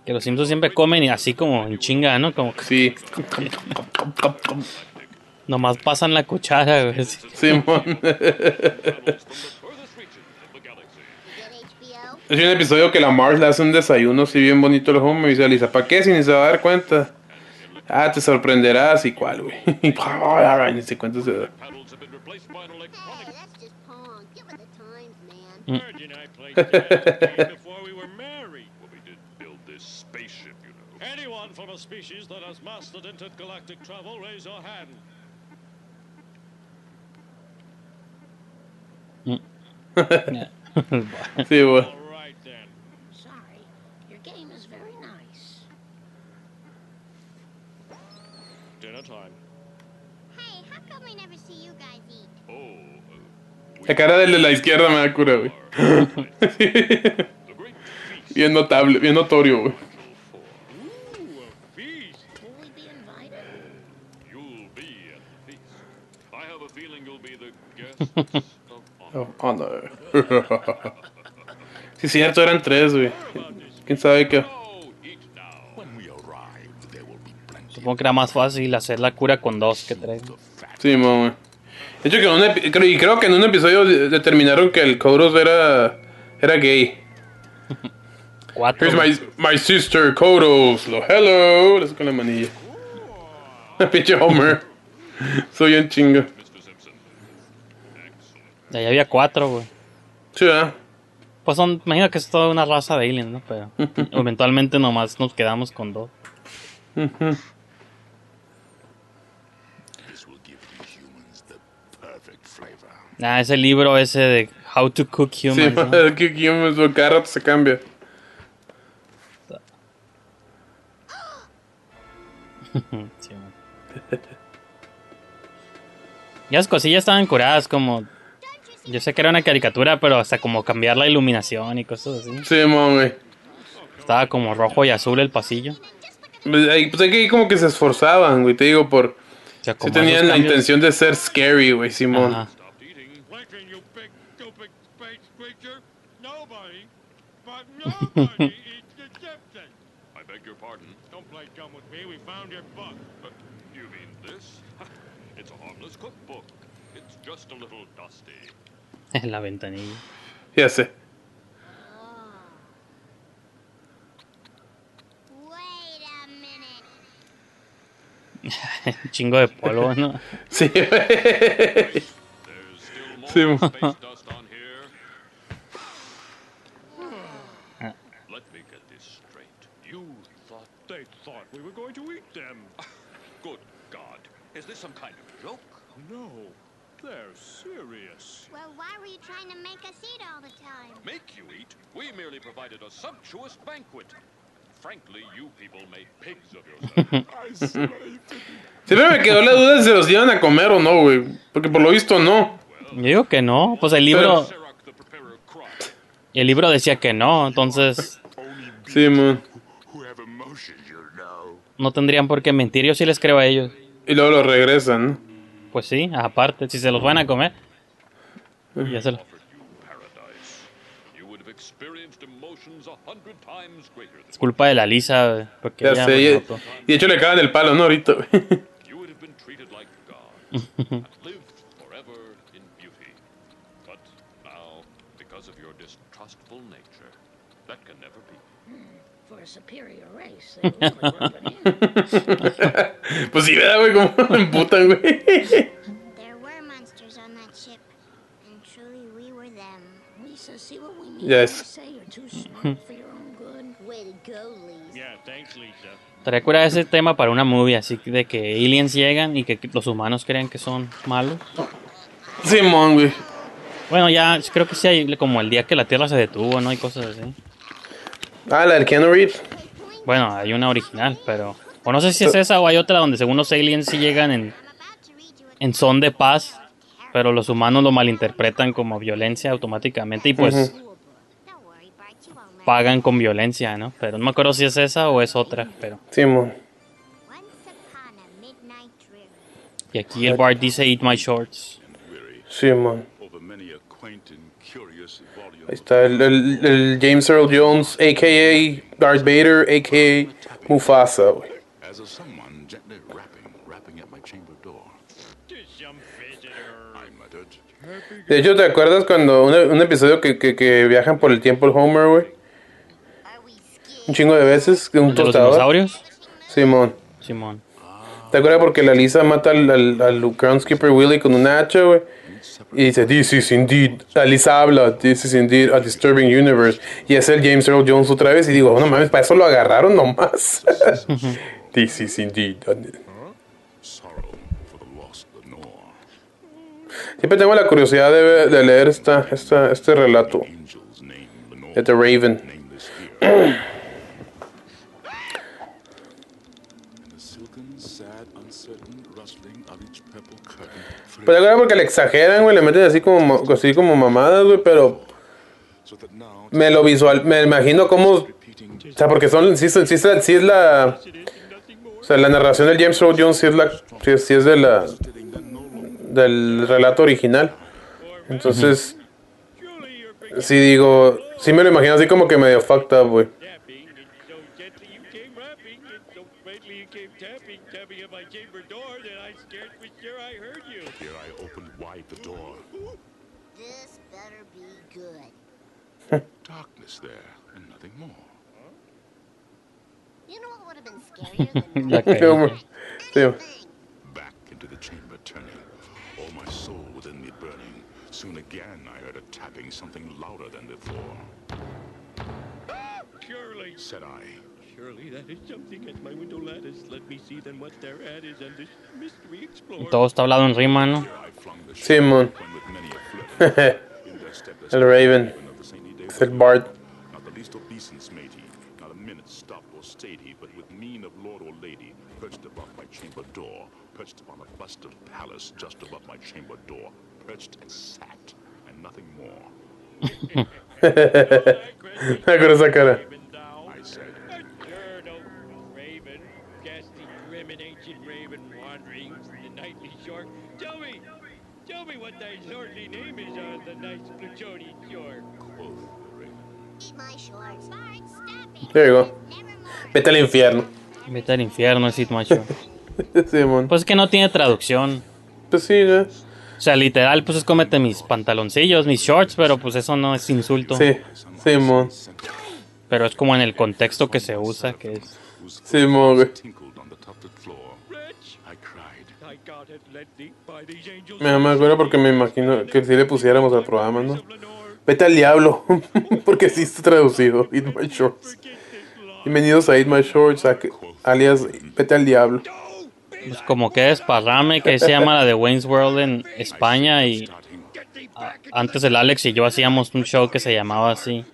[SPEAKER 1] Que los Simpsons siempre comen y así como en chinga, ¿no? Como que
[SPEAKER 2] Sí. (laughs)
[SPEAKER 1] nomás pasan la cuchara, güey.
[SPEAKER 2] Simón. (laughs)
[SPEAKER 5] Travels from the furthest reaches of the galaxy.
[SPEAKER 6] Get HBO.
[SPEAKER 2] Es un episodio que la Mars le hace un desayuno así bien bonito al Homer y Lisa, ¿para qué si ni se va a dar cuenta? Ah, te sorprenderás y cuál, güey. (laughs) Y ni se cuenta se da.
[SPEAKER 4] Anyone from a species that has mastered intergalactic travel, raise your hand.
[SPEAKER 2] Sí, güey.
[SPEAKER 4] All right then.
[SPEAKER 3] Sorry, your game is very nice.
[SPEAKER 4] Dinner time.
[SPEAKER 6] Hey, how come we never see you guys eat?
[SPEAKER 5] Oh, uh,
[SPEAKER 2] La cara del de la izquierda me da cura, güey. (laughs) Bien notable, bien notorio, güey. Oh, oh, no. (laughs) Sí, cierto, eran tres, güey. ¿Quién sabe qué?
[SPEAKER 1] Supongo que era más fácil hacer la cura con dos que tres.
[SPEAKER 2] Sí, güey. De hecho, que en un creo- y creo que en un episodio de- determinaron que el Kodos era, era gay.
[SPEAKER 1] Cuatro.
[SPEAKER 2] Here's my, my sister, Kodos. Lo hello. Le saco la manilla. (laughs) Pinche Homer. (laughs) Soy un chingo.
[SPEAKER 1] Ahí había cuatro, güey.
[SPEAKER 2] Sí, ¿verdad?
[SPEAKER 1] Pues son, imagino que es toda una raza de aliens, ¿no? Pero eventualmente nomás nos quedamos con dos. Ah, ese libro ese de How to Cook
[SPEAKER 2] Sí,
[SPEAKER 1] Humans. ¿no? (laughs)
[SPEAKER 2] que que humans, cada rato se cambia. (laughs)
[SPEAKER 1] Sí, las cosillas estaban curadas, como. Yo sé que era una caricatura, pero hasta como cambiar la iluminación y cosas así.
[SPEAKER 2] Sí, mon, güey.
[SPEAKER 1] Estaba como rojo y azul el pasillo.
[SPEAKER 2] Pues ahí, pues ahí como que se esforzaban, güey. Te digo, por.
[SPEAKER 1] Sea, como
[SPEAKER 2] tenían la intención de ser scary, güey, Simón.
[SPEAKER 1] Ajá.
[SPEAKER 5] Stopped eating.
[SPEAKER 4] Lincoln, you big,
[SPEAKER 1] Un (laughs) chingo de polvo, ¿no?
[SPEAKER 2] Sí, güey.
[SPEAKER 5] There's still more
[SPEAKER 2] Sí, mo-
[SPEAKER 5] space dust on here. Let me get this straight. You thought
[SPEAKER 4] They thought we were going to eat them.
[SPEAKER 5] Good God. Is this some kind of joke?
[SPEAKER 4] No, they're serious.
[SPEAKER 6] Well, why were you trying to make us eat all the time?
[SPEAKER 5] Make you eat? We merely provided a sumptuous banquet. (laughs)
[SPEAKER 2] Siempre me quedó la duda de si se los iban a comer o no, güey. Porque por lo visto no.
[SPEAKER 1] Yo digo que no. Pues el libro, el libro decía que no, entonces
[SPEAKER 2] Sí, man.
[SPEAKER 1] no tendrían por qué mentir. Yo sí les creo a ellos.
[SPEAKER 2] Y luego lo regresan, ¿no?
[SPEAKER 1] Pues sí, aparte, si se los van a comer. Ya se lo-
[SPEAKER 5] Offered you paradise. You would have experienced emotions a hundred times greater than
[SPEAKER 1] Es culpa de la Lisa, porque
[SPEAKER 2] Ya sé. Y, y de hecho le cagan el palo, ¿no? Ahorita, güey.
[SPEAKER 5] You would have been treated like gods (laughs) and lived forever in beauty. But now, because of your distrustful nature, that can never be.
[SPEAKER 3] For a superior race, they really rub it in.
[SPEAKER 2] Pues sí, ¿verdad, güey? Como me emputan, güey.
[SPEAKER 6] There were (laughs)
[SPEAKER 1] Estaría cura ese tema para una movie, así de que aliens llegan y que los humanos creen que son malos.
[SPEAKER 2] Simón, güey.
[SPEAKER 1] Bueno, ya creo que sí hay como el día que la Tierra se detuvo, ¿no? Y cosas así.
[SPEAKER 2] Ah, la del Keanu Reeves.
[SPEAKER 1] Bueno, hay una original, pero... O no sé si es esa o hay otra donde según los aliens sí llegan en, en son de paz, pero los humanos lo malinterpretan como violencia automáticamente y pues
[SPEAKER 2] Ujú.
[SPEAKER 1] Pagan con violencia, ¿no? Pero no me acuerdo si es esa o es otra, pero...
[SPEAKER 2] Simón.
[SPEAKER 1] Y aquí el Bart dice Eat My Shorts.
[SPEAKER 2] Simón. Ahí está el, el- el James Earl Jones, a.k.a. Darth Vader, a.k.a. Mufasa, güey. De hecho, ¿te acuerdas cuando un, un episodio que, que, que viajan por el tiempo el Homer, güey? Un chingo de veces, de un
[SPEAKER 1] ¿De los
[SPEAKER 2] tostador.
[SPEAKER 1] dinosaurios?
[SPEAKER 2] Simón.
[SPEAKER 1] Simón.
[SPEAKER 2] ¿Te acuerdas porque la Lisa mata al, al, al Groundskeeper Willy con un hacha, güey? Y dice, this is indeed, la Lisa habla, this is indeed a disturbing universe. Y es el James Earl Jones otra vez y digo, no mames, para eso lo agarraron nomás. (laughs) this is indeed. Siempre tengo la curiosidad de, de leer esta, esta, este relato de The Raven. (clears throat) Pero te acuerdas porque le exageran, güey, le meten así como, así como mamadas, güey, pero me lo visual, me imagino cómo O sea, porque son, sí, es- sí es la... O sea, la narración del James Earl Jones sí es la... Sí, es- sí es de la... Del relato original. Entonces... Sí digo... Sí me lo imagino así como que medio fucked up, güey.
[SPEAKER 4] Tapping, and so gently you came rapping, and so faintly you came tapping, tapping at my chamber door that I scared was sure I heard you.
[SPEAKER 7] here I opened wide the door.
[SPEAKER 6] This better be good.
[SPEAKER 7] Darkness there, and nothing more.
[SPEAKER 6] You know what would have been scarier than
[SPEAKER 1] La
[SPEAKER 2] Qué humor.
[SPEAKER 1] cagué.
[SPEAKER 2] Sí.
[SPEAKER 7] Back into the chamber turning, all my soul within me burning. Soon again I heard a tapping, something louder than before.
[SPEAKER 4] Surely,
[SPEAKER 7] Said I,
[SPEAKER 4] surely that is something at my window lattice. Let me see then what thereat is and this mystery explore.
[SPEAKER 1] Todo está hablado en rima, ¿no?
[SPEAKER 2] Simón. (laughs) El Raven. Es el Bart.
[SPEAKER 7] Not the least obeisance made he, not a minute stopped or stayed he, but with mien of lord or lady, perched above my chamber door, perched upon a bust of Pallas just above my chamber door, perched and sat, and nothing more.
[SPEAKER 2] Con esa cara.
[SPEAKER 4] Raven thou,
[SPEAKER 7] I said,
[SPEAKER 4] Sure, no raven, ghastly, grim and ancient raven wandering the nightly shore. Tell me, tell me what thy lordly name is on the nice plutonian shore.
[SPEAKER 7] quoth the raven.
[SPEAKER 6] Eat my shorts. Bart, stop (laughs)
[SPEAKER 2] you go.
[SPEAKER 6] Nevermore.
[SPEAKER 2] Vete al infierno.
[SPEAKER 1] Vete al infierno, Shorts. (laughs)
[SPEAKER 2] Simón.
[SPEAKER 1] Pues es que no tiene traducción.
[SPEAKER 2] Pues sí, ¿no?
[SPEAKER 1] O sea, literal, pues es cómete mis pantaloncillos, mis shorts, pero pues eso no es insulto.
[SPEAKER 2] Sí. Simón.
[SPEAKER 1] Pero es como en el contexto que se usa, que es...
[SPEAKER 2] Simón,
[SPEAKER 4] angels.
[SPEAKER 2] Me me acuerdo porque me imagino que si le pusiéramos al programa, ¿no? Vete al diablo. (laughs) porque sí está traducido. Eat my shorts. Bienvenidos a Eat My Shorts, alias Vete al diablo.
[SPEAKER 1] Pues como que desparrame, que se llama la de Wayne's World en España y a- antes el Alex y yo hacíamos un show que se llamaba así,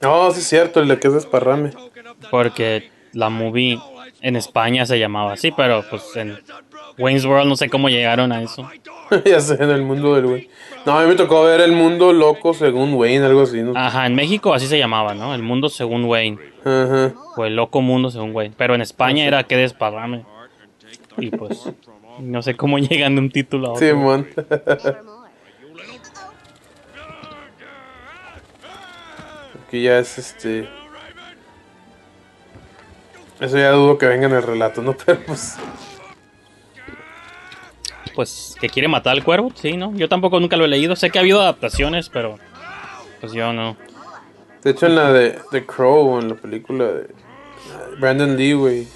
[SPEAKER 2] No, sí es cierto, el de que es desparrame.
[SPEAKER 1] porque la movie en España se llamaba así, pero pues en Wayne's World no sé cómo llegaron a eso. (laughs)
[SPEAKER 2] ya sé, en el mundo del güey. No, a mí me tocó ver el mundo loco según Wayne, algo así, ¿no?
[SPEAKER 1] Ajá, en México así se llamaba, ¿no? El mundo según Wayne,
[SPEAKER 2] Ajá.
[SPEAKER 1] o el loco mundo según Wayne, pero en España era que desparrame. Y pues no sé cómo llegan de un título a otro.
[SPEAKER 2] Simón. Aquí ya es este. Eso ya dudo que venga en el relato, ¿no? (laughs) Pero pues.
[SPEAKER 1] Pues que quiere matar al cuervo, sí, ¿no? Yo tampoco nunca lo he leído. Sé que ha habido adaptaciones, pero pues yo no.
[SPEAKER 2] De hecho, en la de The Crow, en la película de Brandon Lee, güey.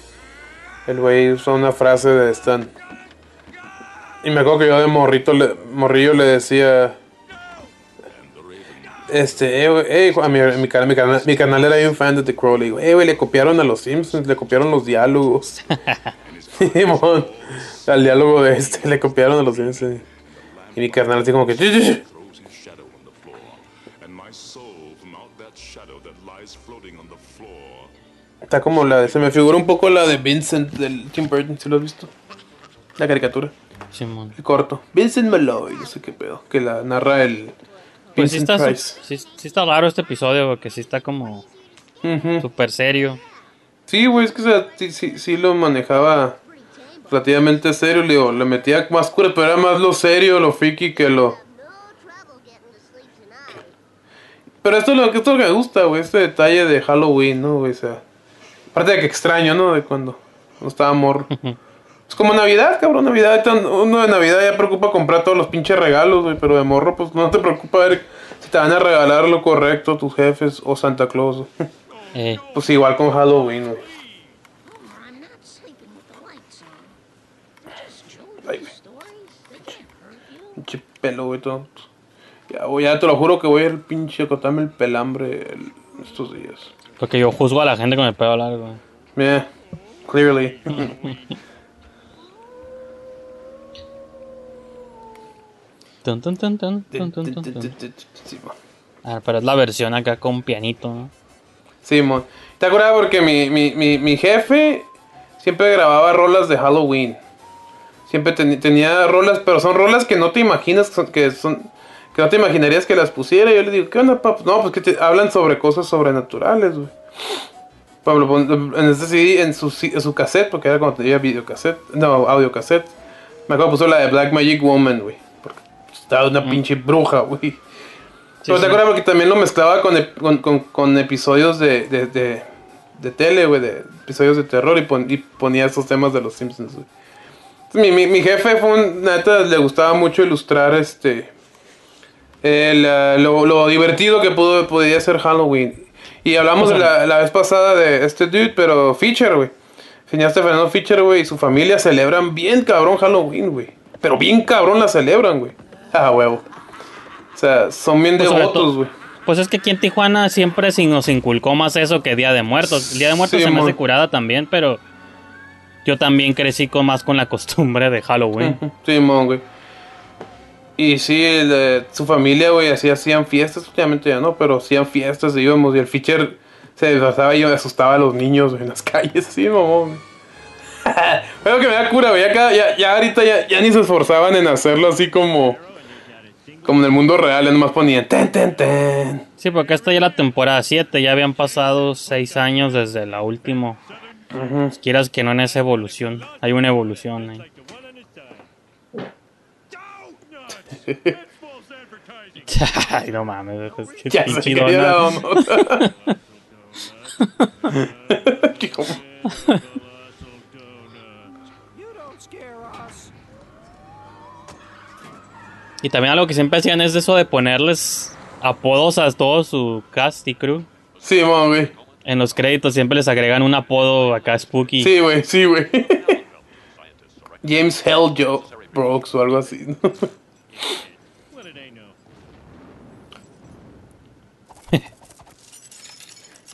[SPEAKER 2] El güey usó una frase de Stan. Y me acuerdo que yo de morrito le, morrillo le decía. Este, eh, eh, a mi, mi, canal, mi, canal, mi canal era bien fan de The Crow. Le digo, eh, güey, le copiaron a los Simpsons, le copiaron los diálogos. (laughs) (laughs) Simón, al diálogo de este, le copiaron a los Simpsons. Y mi canal así como que. Está como la de, se me figura un poco la de Vincent del Tim Burton, si lo has visto. La caricatura,
[SPEAKER 1] Simón.
[SPEAKER 2] el corto. Vincent Malloy, no sé qué pedo, que la narra el
[SPEAKER 1] Pues sí está,
[SPEAKER 2] Price.
[SPEAKER 1] sí, sí está raro este episodio, porque sí está como
[SPEAKER 2] Ujú.
[SPEAKER 1] súper serio.
[SPEAKER 2] Sí, güey, es que o sea, sí, sí, lo manejaba relativamente serio, le digo, le metía más cura, pero era más lo serio, lo freaky que lo... Pero esto es lo, esto es lo que me gusta, güey, este detalle de Halloween, ¿no, güey? O sea, aparte de que extraño, ¿no? De cuando, cuando estaba morro. es como Navidad, cabrón, Navidad. Uno de Navidad ya preocupa comprar todos los pinches regalos, güey, pero de morro, pues no te preocupa ver si te van a regalar lo correcto tus jefes o Santa Claus.
[SPEAKER 1] Eh,
[SPEAKER 2] pues igual con Halloween, güey. Ay. Pinche pelo, güey, todo. Ya, güey, ya te lo juro que voy a ir pinche a cortarme el pelambre el- estos días.
[SPEAKER 1] Porque yo juzgo a la gente con el pelo largo.
[SPEAKER 2] Yeah, clearly. (laughs)
[SPEAKER 1] Tun, tun, tun. Ah, pero es la versión acá con pianito, ¿no?
[SPEAKER 2] Sí. ¿Te acuerdas? Porque mi, mi, mi, mi jefe siempre grababa rolas de Halloween. Siempre tenía rolas, pero son rolas que no te imaginas que son, que no te imaginarías que las pusiera. Y yo le digo, ¿qué onda, papá? No, pues que te hablan sobre cosas sobrenaturales, güey. Pablo, en ese CD, en su, en su cassette, porque era cuando tenía videocassette, no, audio cassette. Me acuerdo puso la de Black Magic Woman, güey. Porque estaba una pinche bruja, güey. Pero te acuerdas porque también lo mezclaba con, con, con- con episodios de, de, de, de tele, güey, de episodios de terror y, pon- y ponía esos temas de los Simpsons, güey. Mi, mi, mi jefe fue un, neta, le gustaba mucho ilustrar este el, ah, lo, lo divertido que pudo, podía ser Halloween. Y hablamos de la, la vez pasada de este dude, pero Fisher, güey. Enseñaste a Fernando Fisher, güey, y su familia celebran bien cabrón Halloween, güey. Pero bien cabrón la celebran, güey. Ah, huevo. O sea, son bien
[SPEAKER 1] Pues
[SPEAKER 2] devotos, güey.
[SPEAKER 1] Pues es que aquí en Tijuana siempre se nos inculcó más eso que Día de Muertos. El Día de Muertos
[SPEAKER 2] Sí,
[SPEAKER 1] se me hace curada también, pero yo también crecí con más con la costumbre de Halloween. (laughs)
[SPEAKER 2] Sí, mon, güey. Y sí, el, eh, su familia, güey, así hacían fiestas, últimamente ya no, pero hacían fiestas, y íbamos, y el Fischer se disfrazaba y asustaba a los niños en las (laughs) calles, sí, mamón. (laughs) Pero que me da cura, güey, ya, ya, ya ahorita ya, ya ni se esforzaban en hacerlo así como, como en el mundo real, ya nomás ponían ten, ten, ten.
[SPEAKER 1] Sí, porque esta ya es la temporada 7, ya habían pasado 6 años desde la última. Pues Quieras que no en esa evolución, hay una evolución ahí. (laughs) Ay, no mames, es que
[SPEAKER 2] Ya
[SPEAKER 1] dona.
[SPEAKER 2] la (laughs) (laughs)
[SPEAKER 1] Y también algo que siempre hacían es eso de ponerles apodos a todo su cast y crew.
[SPEAKER 2] Sí, güey.
[SPEAKER 1] En los créditos siempre les agregan un apodo acá spooky.
[SPEAKER 2] Sí, güey, sí, güey. James Hell Joe Brooks o algo así. ¿no?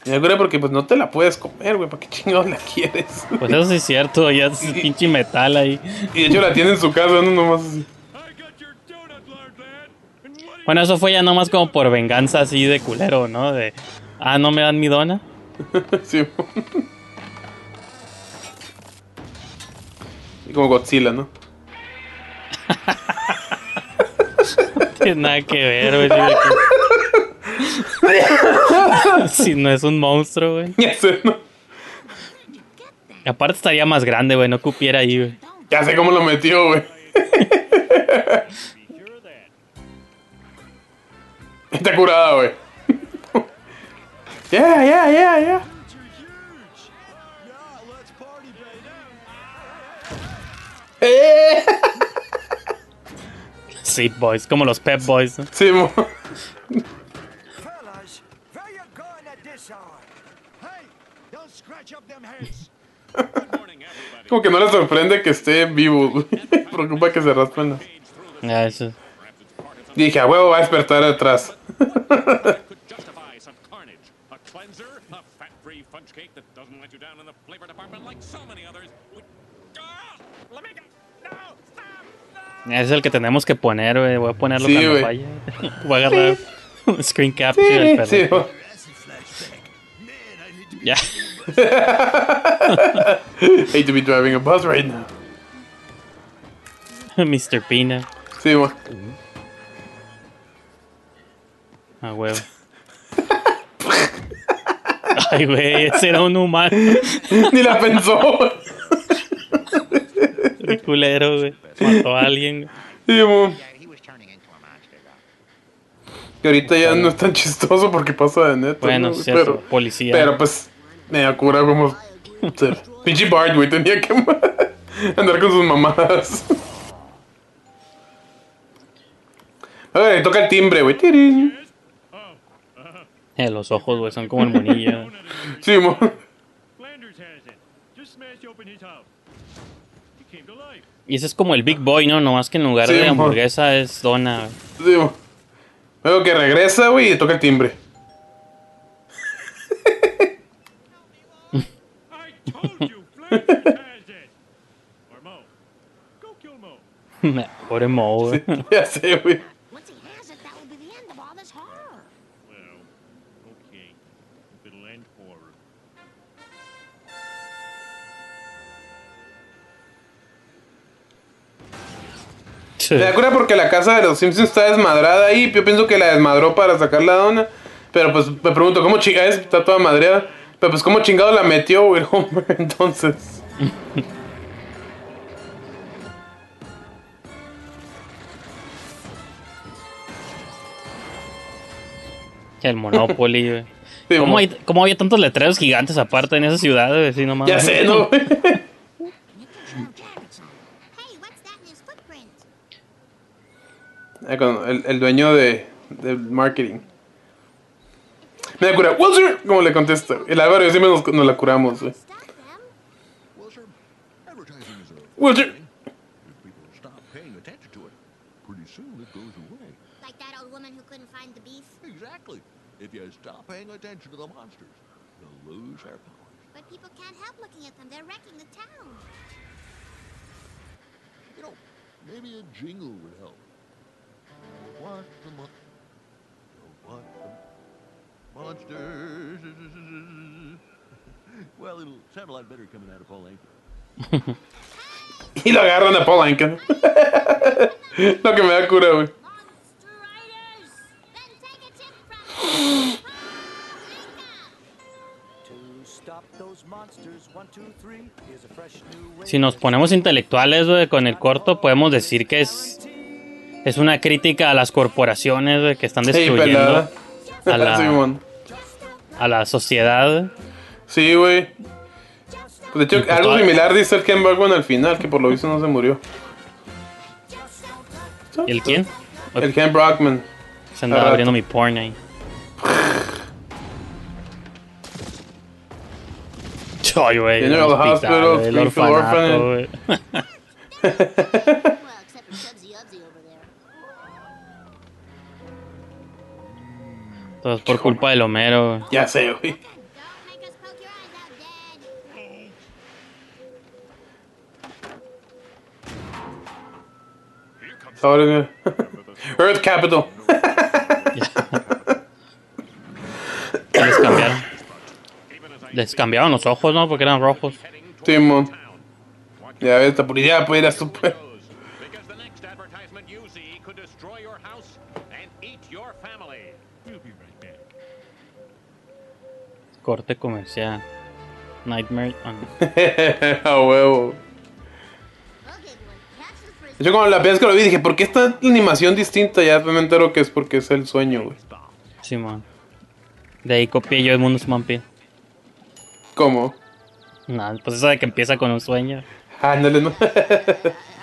[SPEAKER 2] Me acuerdo porque pues no te la puedes comer, güey, ¿para qué chingados la quieres?
[SPEAKER 1] Pues eso sí es cierto, ya es pinche metal ahí.
[SPEAKER 2] Y de hecho la tiene en su casa, no nomás así.
[SPEAKER 1] Bueno, eso fue ya nomás como por venganza así de culero, ¿no? De, ah, ¿no me dan mi dona? (laughs)
[SPEAKER 2] Sí. Y como Godzilla, ¿no? (laughs)
[SPEAKER 1] Tiene nada que ver, güey. (laughs) Si no es un monstruo, güey. Aparte estaría más grande, güey, no cupiera ahí, güey.
[SPEAKER 2] Ya sé cómo lo metió, güey. Está curada, güey. Yeah, yeah, yeah, yeah. Eh.
[SPEAKER 1] Sí, boys, como los Pep Boys, ¿no?
[SPEAKER 2] Sí, mo. Como que no le sorprende que esté vivo. (laughs) Preocupa que se raspen. las-
[SPEAKER 1] Ya, eso.
[SPEAKER 2] Dije, a huevo va a despertar atrás. (laughs) (laughs)
[SPEAKER 1] Es el que tenemos que poner, güey. Voy a ponerlo
[SPEAKER 2] Sí,
[SPEAKER 1] cuando
[SPEAKER 2] güey.
[SPEAKER 1] vaya. (laughs) Voy a agarrar un screen capture
[SPEAKER 2] Sí,
[SPEAKER 1] perro.
[SPEAKER 2] mo.
[SPEAKER 1] Ya. (laughs)
[SPEAKER 2] Hate to be driving a bus right now. (laughs)
[SPEAKER 1] Mr. Pina.
[SPEAKER 2] Sí, mo.
[SPEAKER 1] Ah, huevo. Ay, güey, ese era un humano.
[SPEAKER 2] Ni la pensó.
[SPEAKER 1] Qué culero, güey. Mató a alguien.
[SPEAKER 2] Sí, mo. Que ahorita ya no es tan chistoso porque pasa de neto.
[SPEAKER 1] Bueno,
[SPEAKER 2] ¿no?
[SPEAKER 1] sí, cierto,
[SPEAKER 2] pero,
[SPEAKER 1] policía.
[SPEAKER 2] pero pues me da cura como. Pinche Bart, güey, tenía que (laughs) andar con sus mamadas. A ver, toca el timbre, güey. Tirín.
[SPEAKER 1] Eh, los ojos, güey, son como el monillo.
[SPEAKER 2] Sí, mo.
[SPEAKER 1] Y ese es como el Big Boy, ¿no? Nomás que en lugar
[SPEAKER 2] Sí,
[SPEAKER 1] de hamburguesa es dona.
[SPEAKER 2] Sí. Luego que regresa, güey, y toca el timbre. (laughs)
[SPEAKER 1] Pobre Mo, güey.
[SPEAKER 2] Ya sé, güey. Me da cura porque la casa de los Simpsons está desmadrada ahí. Yo pienso que la desmadró para sacar la dona. Pero pues me pregunto, ¿cómo chingada es? Está toda madreada. Pero pues, ¿cómo chingado la metió, el (laughs) Homer? Entonces.
[SPEAKER 1] El Monopoly, güey. (laughs)
[SPEAKER 2] Sí,
[SPEAKER 1] ¿Cómo,
[SPEAKER 2] mo.
[SPEAKER 1] hay, ¿Cómo había tantos letreros gigantes aparte en esa ciudad, güey? Sí, no mames.
[SPEAKER 2] Ya sé, ¿no? güey? (laughs)
[SPEAKER 6] Hey, what's that in his footprint?
[SPEAKER 2] Ah, con el, el dueño de, del marketing. Me da cura, Wilson, ¿cómo le contesta? El Álvaro y yo siempre nos, nos la curamos, güey. Wilson.
[SPEAKER 7] if people stop paying attention to it, pretty soon it goes away.
[SPEAKER 6] Like that old woman who couldn't find the beef.
[SPEAKER 7] Exactly. If you stop paying attention to the monsters, they'll lose their powers.
[SPEAKER 6] But people can't help looking at them. They're wrecking the town.
[SPEAKER 7] You know, maybe a jingle would help. Monsters. (laughs) well, it'll sound a lot better coming out of Paul Anka. (laughs)
[SPEAKER 2] Y lo agarran a Paul Anka. (laughs) lo que me da cura, güey.
[SPEAKER 1] Si nos ponemos intelectuales, güey, con el corto, podemos decir que es, es una crítica a las corporaciones, que están
[SPEAKER 2] Sí,
[SPEAKER 1] destruyendo
[SPEAKER 2] pelada.
[SPEAKER 1] a la, (laughs) a la sociedad.
[SPEAKER 2] Sí, güey. Pues, de hecho,
[SPEAKER 1] pues
[SPEAKER 2] algo
[SPEAKER 1] toda-
[SPEAKER 2] similar dice el Ken Baldwin al final, que por lo visto no se murió.
[SPEAKER 1] ¿Y el quién?
[SPEAKER 2] El Ken Brockman.
[SPEAKER 1] Se andaba
[SPEAKER 2] Al
[SPEAKER 1] abriendo mi porn ahí. (laughs) Ay, güey.
[SPEAKER 2] General
[SPEAKER 1] hospital,
[SPEAKER 2] Hospital,
[SPEAKER 1] el orfanato, (laughs) Todo es por culpa del Homero, güey.
[SPEAKER 2] Ya sé, güey. (laughs) Earth Capital.
[SPEAKER 1] Les cambiaron. Les cambiaron los ojos, ¿no? Porque eran rojos.
[SPEAKER 2] Simón. Ya ves, esta policía puede ir a super.
[SPEAKER 1] Corte comercial. Nightmare on... (laughs)
[SPEAKER 2] a huevo. Hecho, cuando la vez que lo vi, dije, ¿por qué esta animación distinta? Ya me entero que es porque es el sueño, güey.
[SPEAKER 1] Simón. De ahí copié yo el mundo Smampy.
[SPEAKER 2] ¿Cómo?
[SPEAKER 1] Nada, pues eso de que empieza con un sueño.
[SPEAKER 2] Ándale, ¿no? (laughs)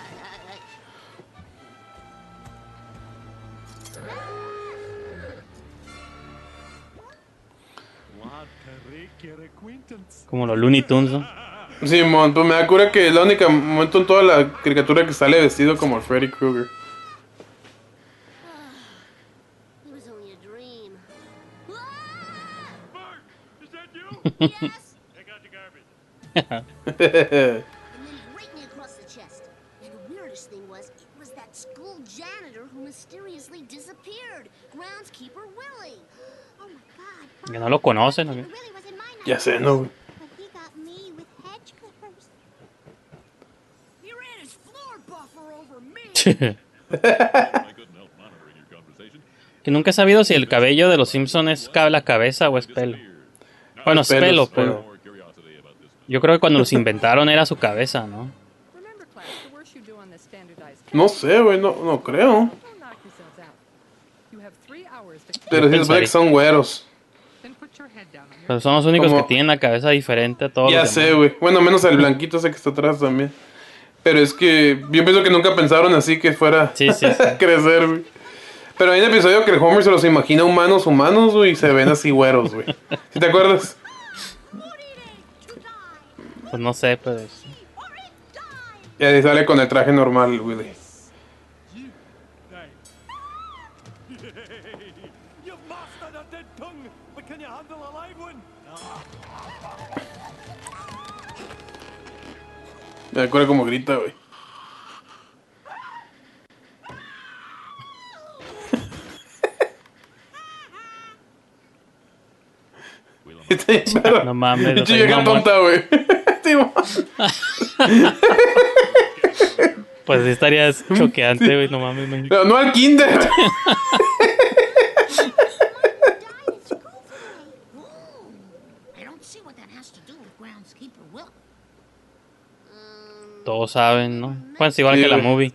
[SPEAKER 1] Como los Looney Tunes, ¿no?
[SPEAKER 2] Simón, pues me da cura que es la única momento en toda la caricatura que sale vestido como Freddy Krueger.
[SPEAKER 6] It was only a dream.
[SPEAKER 4] Bart, is that you? (laughs)
[SPEAKER 1] que nunca he sabido si el cabello de los Simpsons es la cabeza o es pelo. Bueno, es
[SPEAKER 2] Pelo, es
[SPEAKER 1] pero yo creo que cuando los inventaron era su cabeza, ¿no?
[SPEAKER 2] No sé, güey, no, no creo. Pero se supone que son güeros.
[SPEAKER 1] Pero son los únicos
[SPEAKER 2] Como-
[SPEAKER 1] que tienen la cabeza diferente a todos
[SPEAKER 2] Ya
[SPEAKER 1] los
[SPEAKER 2] sé, güey. Bueno, menos el blanquito ese que está atrás también. Pero es que yo pienso que nunca pensaron así que fuera
[SPEAKER 1] Sí, sí, sí.
[SPEAKER 2] a (laughs) crecer, güey. Pero hay un episodio que el Homer se los imagina humanos, humanos, güey, y se ven así güeros, güey. ¿Sí te acuerdas?
[SPEAKER 1] Pues no sé, pero.
[SPEAKER 2] Y ahí sale con el traje normal, Willy. Me acuerdo como grita, güey. (laughs)
[SPEAKER 1] No mames,
[SPEAKER 2] Pinche
[SPEAKER 1] o sea,
[SPEAKER 2] vieja
[SPEAKER 1] mamón.
[SPEAKER 2] tonta, güey. (laughs) (laughs)
[SPEAKER 1] Pues sí estaría choqueante, güey, no mames. man.
[SPEAKER 2] Pero no al kinder.
[SPEAKER 3] I don't see what that has to do with groundskeeper Will.
[SPEAKER 1] Todos saben, ¿no? Pues igual
[SPEAKER 2] Sí,
[SPEAKER 1] que la
[SPEAKER 2] güey.
[SPEAKER 1] movie.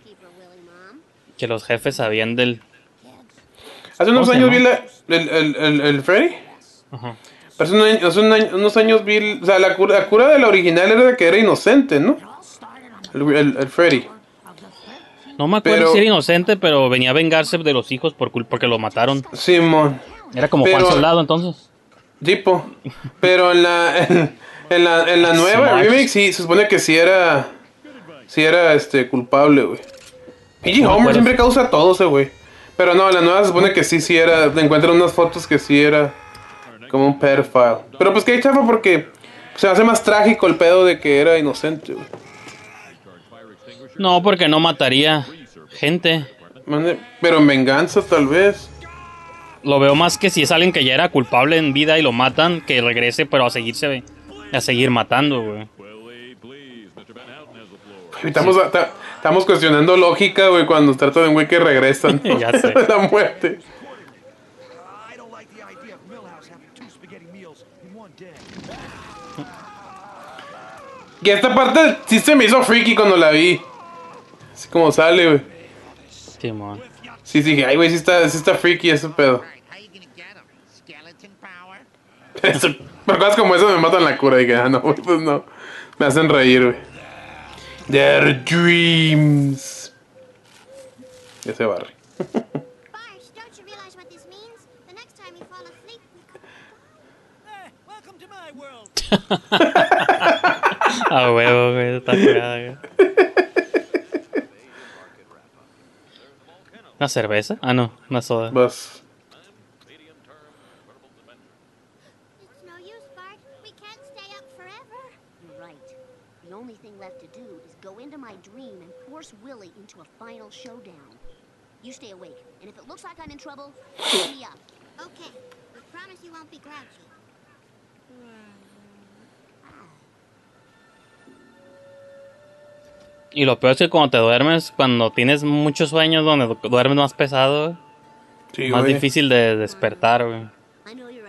[SPEAKER 1] Que los jefes sabían del...
[SPEAKER 2] Hace unos
[SPEAKER 1] ¿Cómo se
[SPEAKER 2] años vi la, el, el, el, el Freddy.
[SPEAKER 1] Ajá.
[SPEAKER 2] Pero hace, un año- hace un año- unos años vi. O sea, la cura, la cura de la original era de que era inocente, ¿no? El, el, el Freddy.
[SPEAKER 1] No me acuerdo
[SPEAKER 2] Pero-
[SPEAKER 1] si era inocente, pero venía a vengarse de los hijos por culpa porque lo mataron.
[SPEAKER 2] Simón.
[SPEAKER 1] Era como
[SPEAKER 2] Pero-
[SPEAKER 1] Juan Soldado entonces.
[SPEAKER 2] Tipo. Pero en la, (laughs) en, en la, en la nueva
[SPEAKER 1] Smash.
[SPEAKER 2] remake sí, se supone que sí era. Sí era este culpable, güey. Pinche Homer siempre causa todo ese güey. Pero no, la nueva se supone que sí, sí era. Encuentran unas fotos que sí era. Como un pedophile. Pero pues que chafa porque. Se hace más trágico el pedo de que era inocente, güey.
[SPEAKER 1] No, porque no mataría gente.
[SPEAKER 2] Pero en venganza, tal vez.
[SPEAKER 1] Lo veo más que si es alguien que ya era culpable en vida y lo matan, que regrese, pero a seguirse a seguir matando, güey.
[SPEAKER 2] Estamos, ta- estamos cuestionando lógica, güey, cuando se trata de un güey que regresa, ¿no? (laughs)
[SPEAKER 1] Ya sé. (laughs)
[SPEAKER 2] La muerte. Y esta parte sí se me hizo freaky cuando la vi. Así como sale, güey. Sí, sí, dije, ay, güey, sí está, sí está freaky ese pedo. (laughs) Eso- Pero cosas como eso me matan la cura. Dije, ah, no, güey, pues no. Me hacen reír, güey. Their dreams. Ya se barre.
[SPEAKER 6] Barsh, don't you realize what this means? The next time you fall asleep, we could
[SPEAKER 8] welcome to my world.
[SPEAKER 1] A (laughs) huevo, güey, está. ¿Una cerveza? Ah, no, una soda.
[SPEAKER 6] It's no use, Bart. We can't stay up forever.
[SPEAKER 3] You're right. The only thing left to do is go into my dream and force Willie into a final showdown. You stay awake, and if it looks like I'm in trouble, me up.
[SPEAKER 6] Okay, we promise you won't be grouchy.
[SPEAKER 1] Y lo peor es que cuando te duermes, cuando tienes muchos sueños donde du- duermes más pesado,
[SPEAKER 2] Sí,
[SPEAKER 1] más difícil de despertar, güey.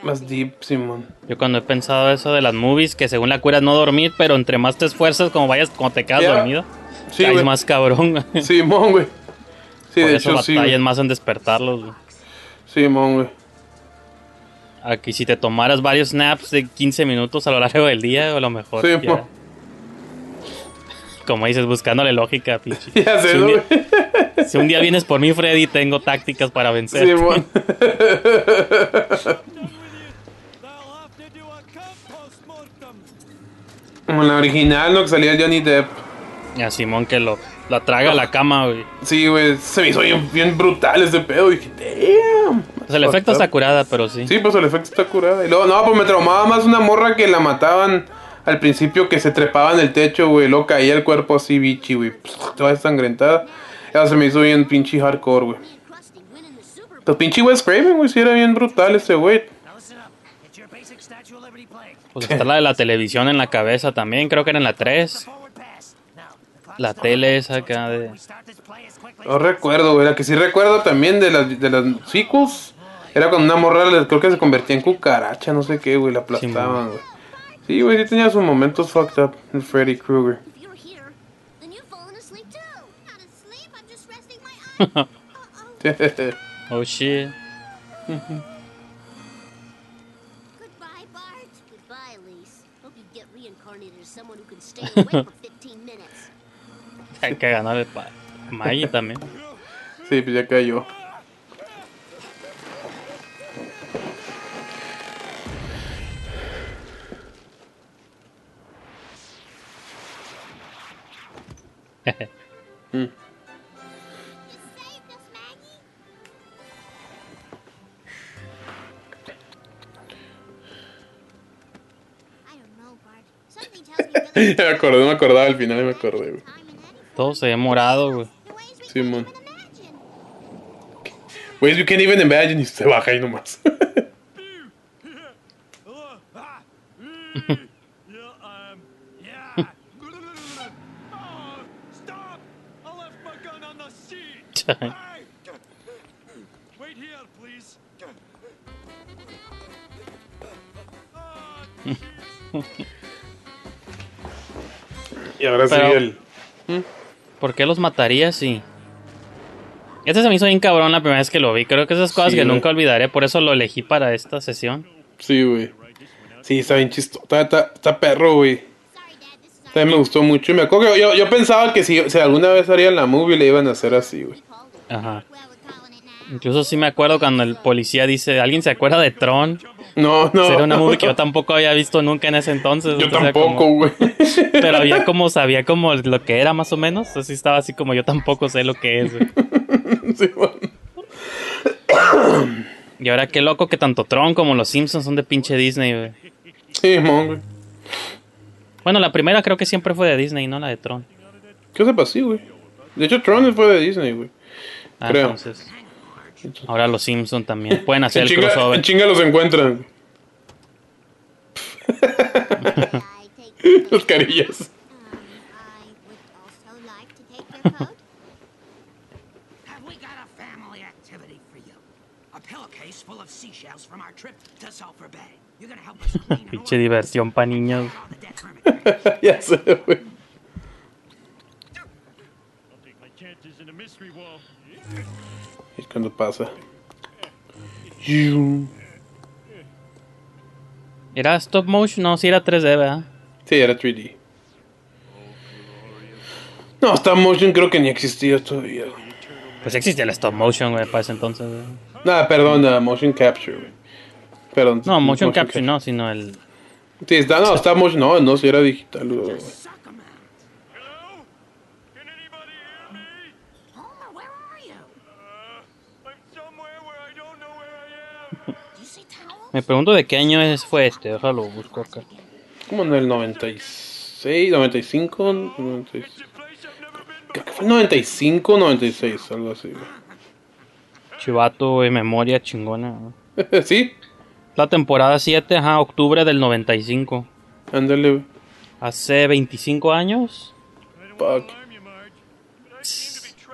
[SPEAKER 2] Más deep, Simón.
[SPEAKER 1] Yo cuando he pensado eso de las movies, que según la cura es no dormir, pero entre más te esfuerzas, como vayas, como te quedas
[SPEAKER 2] Ya.
[SPEAKER 1] dormido,
[SPEAKER 2] Sí,
[SPEAKER 1] caes más cabrón.
[SPEAKER 2] Simón, güey. Sí,
[SPEAKER 1] Por
[SPEAKER 2] de
[SPEAKER 1] eso
[SPEAKER 2] hecho, sí.
[SPEAKER 1] batallas
[SPEAKER 2] güey.
[SPEAKER 1] más en despertarlos. güey.
[SPEAKER 2] Simón, güey.
[SPEAKER 1] Aquí si te tomaras varios naps de 15 minutos a lo largo del día, a lo mejor.
[SPEAKER 2] Sí,
[SPEAKER 1] ya. (laughs) Como dices, buscándole lógica, pinche. (laughs)
[SPEAKER 2] Ya sé,
[SPEAKER 1] si, un
[SPEAKER 2] ¿no,
[SPEAKER 1] día, (laughs) si un día vienes por mí, Freddy, tengo tácticas para vencer.
[SPEAKER 2] Simón. Como en la original, ¿no? Que salía el Johnny Depp.
[SPEAKER 1] Y a Simón que lo, la traga a la cama, güey.
[SPEAKER 2] Sí, güey. Se me hizo bien, bien brutal ese pedo. Dije, damn.
[SPEAKER 1] Pues el efecto está curada, pero sí.
[SPEAKER 2] Sí, pues el efecto está curado. Y luego, no, pues me traumaba más una morra que la mataban al principio que se trepaba en el techo, güey. Luego caía el cuerpo así, bichi, güey. Toda desangrentada. Eso se me hizo bien pinche hardcore, güey. Pues pinche Wes Craven, güey. Sí era bien brutal ese güey.
[SPEAKER 1] Pues está la de la televisión en la cabeza también, creo que era en la 3. La tele esa acá de...
[SPEAKER 2] No recuerdo, güey. La que sí recuerdo también de las, de las sequels era cuando una morra creo que se convertía en cucaracha, no sé qué, güey. La aplastaban, güey. Sí, güey, sí tenía sus momentos fucked up. El Freddy Krueger. (laughs) (laughs)
[SPEAKER 1] Oh shit.
[SPEAKER 6] Goodbye, Bart. Goodbye, Elise. Hope you get reincarnated as someone who can stay 15 minutes. (laughs) (laughs)
[SPEAKER 1] Hay que ganarle pa Maggie también.
[SPEAKER 2] Sí, pues ya cayó. (laughs) Mm. (laughs) me acordé, no me acordaba al final, me acordé, güey.
[SPEAKER 1] Todo se ve morado, güey.
[SPEAKER 2] Simón. Ways you can't even imagine y se baja ahí nomás.
[SPEAKER 4] Wait here, please.
[SPEAKER 2] y ahora
[SPEAKER 1] Pero-
[SPEAKER 2] sigue el.
[SPEAKER 1] ¿Por qué los mataría si? Este se me hizo bien cabrón la primera vez que lo vi. Creo que esas cosas
[SPEAKER 2] Sí,
[SPEAKER 1] que
[SPEAKER 2] güey.
[SPEAKER 1] nunca olvidaré. Por eso lo elegí para esta sesión.
[SPEAKER 2] Sí, güey. Sí, está bien chistoso. Está, está- está perro, güey. También me gustó mucho. Y me acuerdo que yo, yo pensaba que si, si alguna vez harían la movie le iban a hacer así, güey.
[SPEAKER 1] Ajá. Incluso sí me acuerdo cuando el policía dice, ¿alguien se acuerda de Tron?
[SPEAKER 2] No, no.
[SPEAKER 1] Era una movie que yo tampoco había visto nunca en ese entonces.
[SPEAKER 2] Yo tampoco,
[SPEAKER 1] como-
[SPEAKER 2] güey.
[SPEAKER 1] Pero había como, sabía como lo que era más o menos. Así estaba así como yo tampoco sé lo que es, güey. (laughs) Y ahora qué loco que tanto Tron como los Simpsons son de pinche Disney, güey.
[SPEAKER 2] Sí, mon, güey.
[SPEAKER 1] Bueno, la primera creo que siempre fue de Disney, no la de Tron.
[SPEAKER 2] ¿Qué sepa así, güey? De hecho, Tron fue de Disney, güey.
[SPEAKER 1] Ah,
[SPEAKER 2] Creo.
[SPEAKER 1] entonces. Ahora los Simpsons también. Pueden hacer el
[SPEAKER 2] chinga,
[SPEAKER 1] crossover.
[SPEAKER 2] en chinga los encuentran. (laughs) Las carillas. (laughs)
[SPEAKER 1] Pinche diversión para niños. (laughs)
[SPEAKER 2] ya sé, güey. Cuando pasa.
[SPEAKER 1] ¿Era stop motion? No, sí era 3D, ¿verdad?
[SPEAKER 2] Sí, era 3D. No, stop motion creo que ni existía todavía.
[SPEAKER 1] Pues existía el stop motion, güey, para ese entonces.
[SPEAKER 2] Nada, perdón, uh, motion capture, güey. Perdón.
[SPEAKER 1] No, motion capture no, sino el...
[SPEAKER 2] Sí, está, no, stop motion, no, no, si era digital, güey.
[SPEAKER 1] Me pregunto de qué año es, fue este. Déjalo, busco acá.
[SPEAKER 2] Como en el 96, 95, 96. Creo que fue el 95, 96, algo así.
[SPEAKER 1] Chivato de memoria chingona. güey. (laughs)
[SPEAKER 2] ¿Sí?
[SPEAKER 1] La temporada 7, ajá, octubre del 95.
[SPEAKER 2] Ándale.
[SPEAKER 1] Hace 25 años.
[SPEAKER 2] Fuck.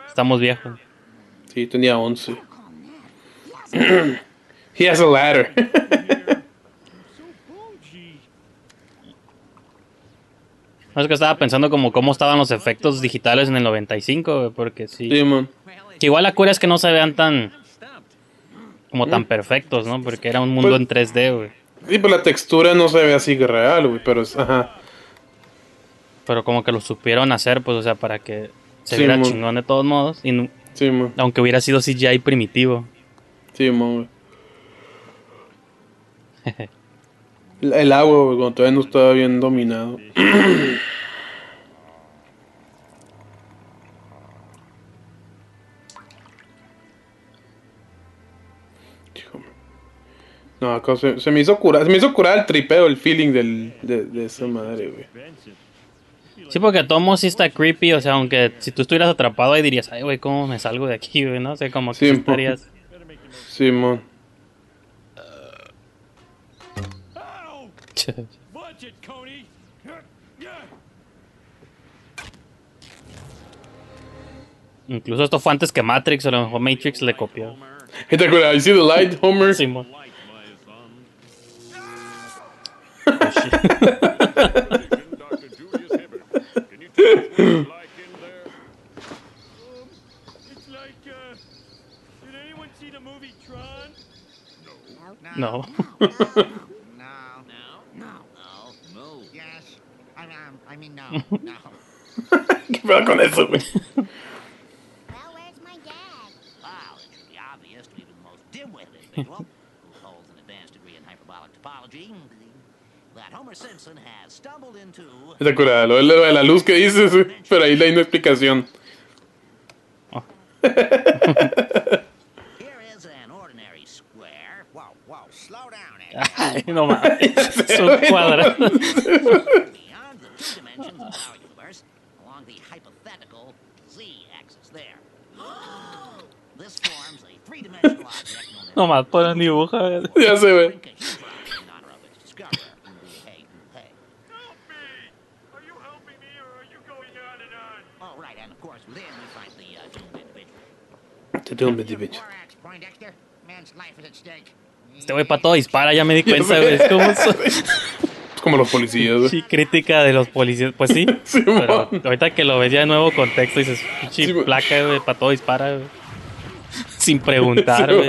[SPEAKER 1] Estamos viejos.
[SPEAKER 2] Sí, tenía 11. (clears throat) He has a ladder.
[SPEAKER 1] No, (laughs) es que estaba pensando como cómo estaban los efectos digitales en el 95, güey, porque sí.
[SPEAKER 2] Sí, man.
[SPEAKER 1] Igual la cura es que no se vean tan... Como tan perfectos, ¿no? Porque era un mundo
[SPEAKER 2] Pues-
[SPEAKER 1] en 3D, güey.
[SPEAKER 2] Sí, pues la textura no se ve así real, güey, pero es, ajá.
[SPEAKER 1] Pero como que lo supieron hacer, pues, o sea, para que se
[SPEAKER 2] Sí,
[SPEAKER 1] viera
[SPEAKER 2] mon.
[SPEAKER 1] chingón de todos modos. Y
[SPEAKER 2] Sí, man.
[SPEAKER 1] aunque hubiera sido CGI primitivo.
[SPEAKER 2] Sí, man, güey. (laughs) El, agua, güey, cuando todavía no estaba bien dominado. (clears throat) No, acá se, se me hizo curar, se me hizo curar el tripeo, el feeling del, de, de esa madre, güey.
[SPEAKER 1] Sí, porque Tomo sí está creepy, o sea, aunque si tú estuvieras atrapado ahí dirías, ay, güey, ¿cómo me salgo de aquí, güey? No o sé, como que
[SPEAKER 2] Sí,
[SPEAKER 1] estarías...
[SPEAKER 2] Sí,
[SPEAKER 1] Incluso esto fue antes que Matrix, a lo mejor Matrix le copió.
[SPEAKER 2] ¿Y te acuerdas? I see the light, Homer.
[SPEAKER 1] Simón.
[SPEAKER 4] It's (laughs) (laughs)
[SPEAKER 2] ¿Qué pasa con eso, güey? Está curada, lo de la luz que dices, pero ahí hay una explicación. (laughs)
[SPEAKER 8] Oh.
[SPEAKER 1] Ay, no mames. Es un cuadrado
[SPEAKER 9] two dimensions of our universe along the hypothetical z axis there. (gasps) This forms a
[SPEAKER 1] three dimensional object (laughs)
[SPEAKER 2] Ya se ve.
[SPEAKER 1] Este güey para todo dispara, ya me di cuenta, (laughs) ¿Cómo? (laughs) como
[SPEAKER 2] los policías.
[SPEAKER 1] Sí, crítica de los policías. Pues sí. (laughs) Pero ahorita que lo ves ya de nuevo contexto, dices,
[SPEAKER 2] Simón.
[SPEAKER 1] placa, güey, para todo dispara, güey. (laughs) Sin preguntar, güey.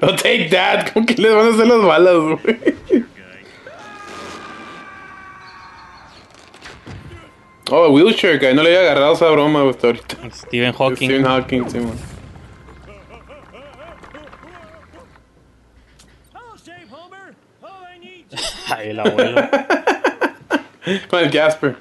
[SPEAKER 2] No take that. ¿Cómo que les van a hacer las balas, güey? Oh, Wheelchair Guy. No le había agarrado esa broma hasta ahorita.
[SPEAKER 1] Stephen Hawking.
[SPEAKER 2] Stephen Hawking, sí, man.
[SPEAKER 1] Ay, el abuelo.
[SPEAKER 2] Con el Jasper.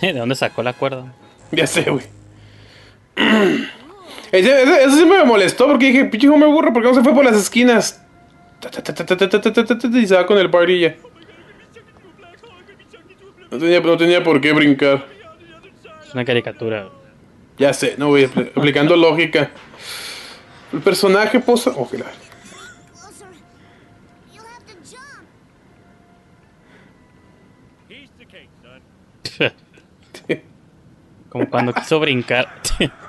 [SPEAKER 1] ¿De dónde sacó la cuerda?
[SPEAKER 2] Ya sé, güey. Eso, siempre me molestó porque dije, pinche me burro, porque no se fue por las esquinas. Y se va con el party. No tenía, no tenía por qué brincar.
[SPEAKER 1] Es una caricatura.
[SPEAKER 2] Ya sé, no voy apl- aplicando lógica. El personaje posa. Oh,
[SPEAKER 4] son. (laughs)
[SPEAKER 1] Como cuando quiso brincar. (laughs)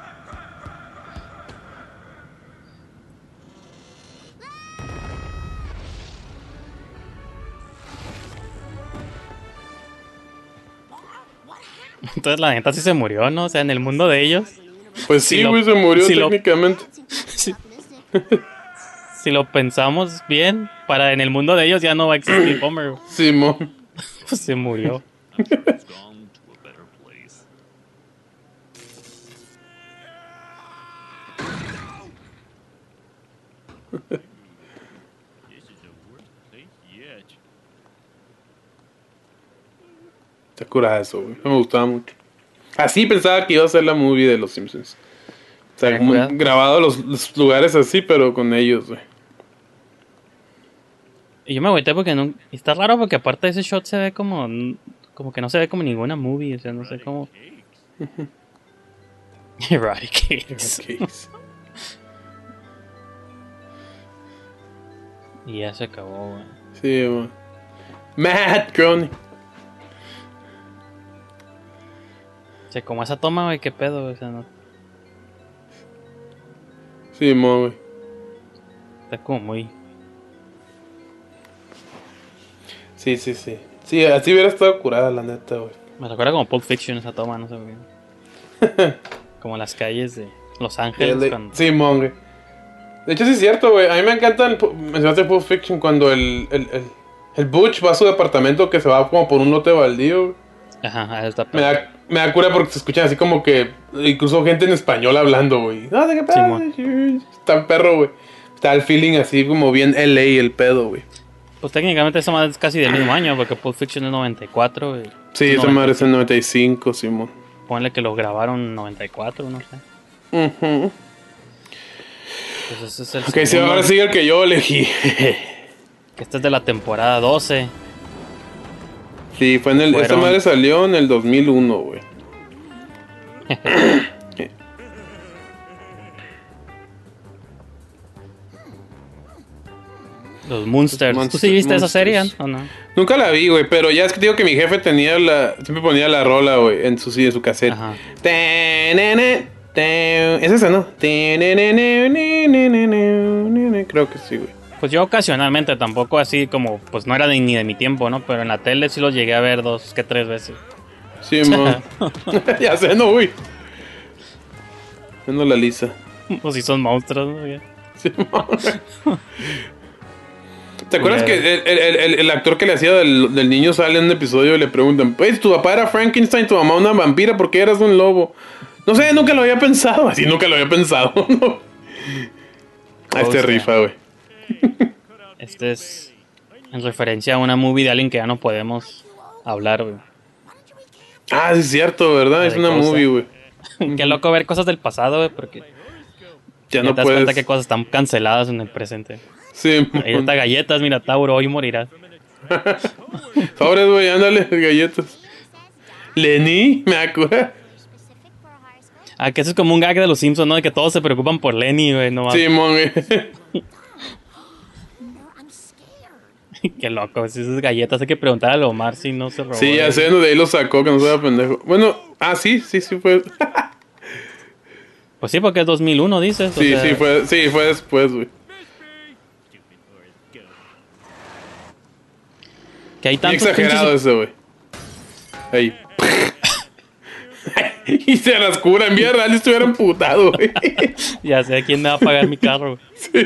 [SPEAKER 1] (laughs) Entonces la neta sí se murió, ¿no? O sea, en el mundo de ellos.
[SPEAKER 2] Pues sí,
[SPEAKER 1] lo-
[SPEAKER 2] güey, se murió
[SPEAKER 1] si lo-
[SPEAKER 2] técnicamente. (laughs)
[SPEAKER 1] Si, (laughs) si lo pensamos bien, para en el mundo de ellos ya no va a existir (clears throat) Homer.
[SPEAKER 2] Simón.
[SPEAKER 1] Pues se murió.
[SPEAKER 10] It's gone to a better place.
[SPEAKER 4] This is the worst place yet.
[SPEAKER 2] Está curada eso, güey. No me gustaba mucho. Así pensaba que iba a ser la movie de los Simpsons. O sea, como grabado los, los lugares así, pero con ellos, güey.
[SPEAKER 1] Y yo me agüité porque no. y Está raro porque aparte de ese shot se ve como. Como que no se ve como ninguna movie. O sea, no sé cómo. (laughs) Eradicates.
[SPEAKER 2] Cakes.
[SPEAKER 1] Y ya se acabó, güey.
[SPEAKER 2] Sí, güey. Matt Groening.
[SPEAKER 1] O sea, como esa toma, güey, qué pedo, güey, o sea, no.
[SPEAKER 2] Sí, mo, güey.
[SPEAKER 1] Está como muy.
[SPEAKER 2] Sí, sí, sí. Sí, así hubiera estado curada, la neta, güey.
[SPEAKER 1] Me recuerda como Pulp Fiction esa toma, no sé por qué. (laughs) como las calles de Los Ángeles.
[SPEAKER 2] El de-
[SPEAKER 1] cuando-
[SPEAKER 2] Sí, mo, güey. De hecho, sí es cierto, güey. A mí me encantan, pu- mencionaste Pulp Fiction, cuando el, el, el, el Butch va a su departamento que se va como por un lote baldío.
[SPEAKER 1] Ajá, ajá, está
[SPEAKER 2] Me da, me da cura porque se escuchan así como que. Incluso gente en español hablando, güey. No, de qué pedo.
[SPEAKER 1] Simón.
[SPEAKER 2] Está perro, güey. Está el feeling así como bien LA el pedo, güey.
[SPEAKER 1] Pues técnicamente esa madre es casi del mismo año, porque Pulp Fiction es 94, güey.
[SPEAKER 2] Sí,
[SPEAKER 1] Es
[SPEAKER 2] esa
[SPEAKER 1] 90.
[SPEAKER 2] madre es en 95, Simón.
[SPEAKER 1] Ponle que lo grabaron en 94, no sé.
[SPEAKER 2] Ujú.
[SPEAKER 1] Pues ese es el
[SPEAKER 2] Ok, sí, ahora sigue el que yo elegí. (laughs)
[SPEAKER 1] Que este es de la temporada 12.
[SPEAKER 2] Sí, fue en el.
[SPEAKER 1] Fueron...
[SPEAKER 2] Esta madre salió en el 2001, güey. (coughs)
[SPEAKER 1] Los Monsters. ¿Tú sí viste esa serie o no?
[SPEAKER 2] Nunca la vi, güey, pero ya es que digo que mi jefe tenía la. Siempre ponía la rola, güey, en su, en su cassette. Es esa, ¿no? Creo que sí, güey.
[SPEAKER 1] Pues yo ocasionalmente, tampoco así como, pues no era de- ni de mi tiempo, ¿no? Pero en la tele sí los llegué a ver dos que tres veces.
[SPEAKER 2] Sí, mo. (laughs) (laughs) ya sé, no, güey. Viendo la lisa.
[SPEAKER 1] Pues sí son monstruos, ¿no?
[SPEAKER 2] ¿Te acuerdas que el, el- el- el actor que le hacía del, del niño sale en un episodio y le preguntan, pues tu papá era Frankenstein, tu mamá una vampira, ¿por qué eras un lobo? No sé, nunca lo había pensado. (laughs) Así nunca lo había pensado, ¿no? A este rifa, güey.
[SPEAKER 1] Este es en referencia a una movie de alguien que ya no podemos hablar, güey.
[SPEAKER 2] Ah, sí es cierto, ¿verdad? Es una
[SPEAKER 1] Cosa.
[SPEAKER 2] movie, güey. (laughs)
[SPEAKER 1] Qué loco ver cosas del pasado, güey, porque
[SPEAKER 2] Ya no
[SPEAKER 1] te das
[SPEAKER 2] puedes.
[SPEAKER 1] cuenta que cosas están canceladas en el presente.
[SPEAKER 2] Sí,
[SPEAKER 1] Ahí está galletas, mira, Tauro, hoy morirás. (laughs)
[SPEAKER 2] Sobres, güey, ándale, galletas. Lenny, me acuerdo.
[SPEAKER 1] Ah, que eso es como un gag de los Simpsons, ¿no? De que todos se preocupan por Lenny, güey, no mames.
[SPEAKER 2] Simón, güey. (laughs) (laughs)
[SPEAKER 1] Qué loco, si esas galletas hay que preguntarle a Omar si no se robó.
[SPEAKER 2] Sí, ya
[SPEAKER 1] güey.
[SPEAKER 2] sé, de ahí lo sacó, que no sea pendejo. Bueno, ah, sí, sí, sí fue.
[SPEAKER 1] Pues sí, porque es 2001, dices. o
[SPEAKER 2] Sí,
[SPEAKER 1] sea,
[SPEAKER 2] sí, fue, sí, fue después, güey.
[SPEAKER 1] Que hay tantos
[SPEAKER 2] exagerado
[SPEAKER 1] pinches-
[SPEAKER 2] ese, güey. Ahí. (laughs) y se las cura en vida real estuviera emputado, güey. (laughs)
[SPEAKER 1] Ya sé quién me va a pagar mi carro, güey.
[SPEAKER 2] Sí,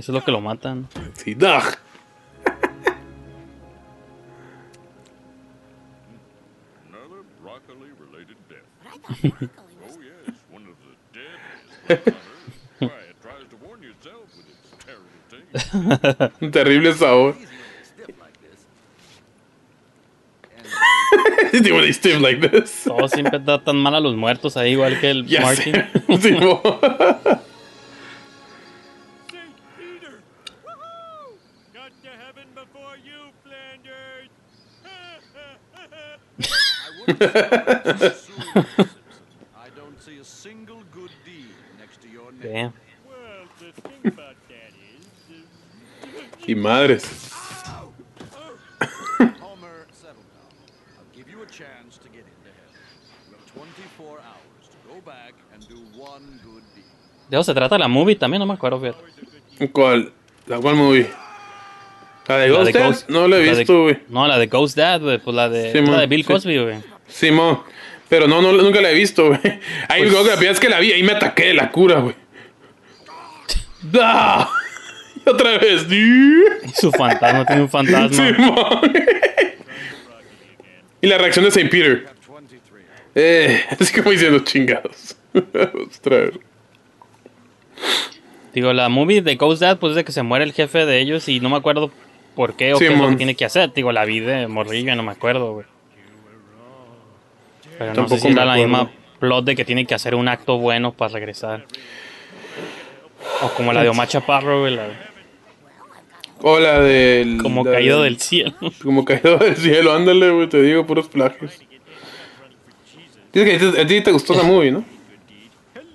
[SPEAKER 1] Eso es lo que lo matan.
[SPEAKER 2] Sí,
[SPEAKER 7] no.
[SPEAKER 2] Un terrible sabor. (laughs) Really stiff like this.
[SPEAKER 1] Todo siempre tratan mal a los muertos ahí, igual que el Martin. (laughs)
[SPEAKER 11] one good deed.
[SPEAKER 1] De eso se trata la movie también, no me acuerdo, fíjate.
[SPEAKER 2] ¿Cuál? ¿La cuál movie? ¿La de
[SPEAKER 1] La
[SPEAKER 2] Ghost
[SPEAKER 1] de
[SPEAKER 2] Dad?
[SPEAKER 1] Ghost-
[SPEAKER 2] No la he
[SPEAKER 1] la
[SPEAKER 2] visto, güey.
[SPEAKER 1] No, la de Ghost Dad, güey, pues la de, la de Bill. Cosby, güey.
[SPEAKER 2] Simón. Pero no, no, nunca la he visto, güey. Ahí
[SPEAKER 1] Pues-
[SPEAKER 2] la primera vez que la vi, ahí me ataqué de la cura, güey. ¡Ah! (laughs) Y otra vez.
[SPEAKER 1] Su fantasma tiene un fantasma.
[SPEAKER 2] Simón. (laughs) Y la reacción de St. Peter. Eh, así como diciendo chingados. (laughs) Ostras.
[SPEAKER 1] Digo, la movie de Ghost Dad, pues es de que se muere el jefe de ellos y no me acuerdo por qué o qué es lo que tiene que hacer. Digo, la vi de morrillo, no me acuerdo, güey. Pero no
[SPEAKER 2] Tampoco
[SPEAKER 1] sé si era la misma plot de que tiene que hacer un acto bueno para regresar. O como la de Omar Chaparro, güey, la de-
[SPEAKER 2] O la del.
[SPEAKER 1] como
[SPEAKER 2] la
[SPEAKER 1] caído
[SPEAKER 2] del-
[SPEAKER 1] del cielo. (laughs)
[SPEAKER 2] Como caído del cielo, ándale, güey, te digo, puros plagios. Dices que a ti- te gustó la movie, ¿no?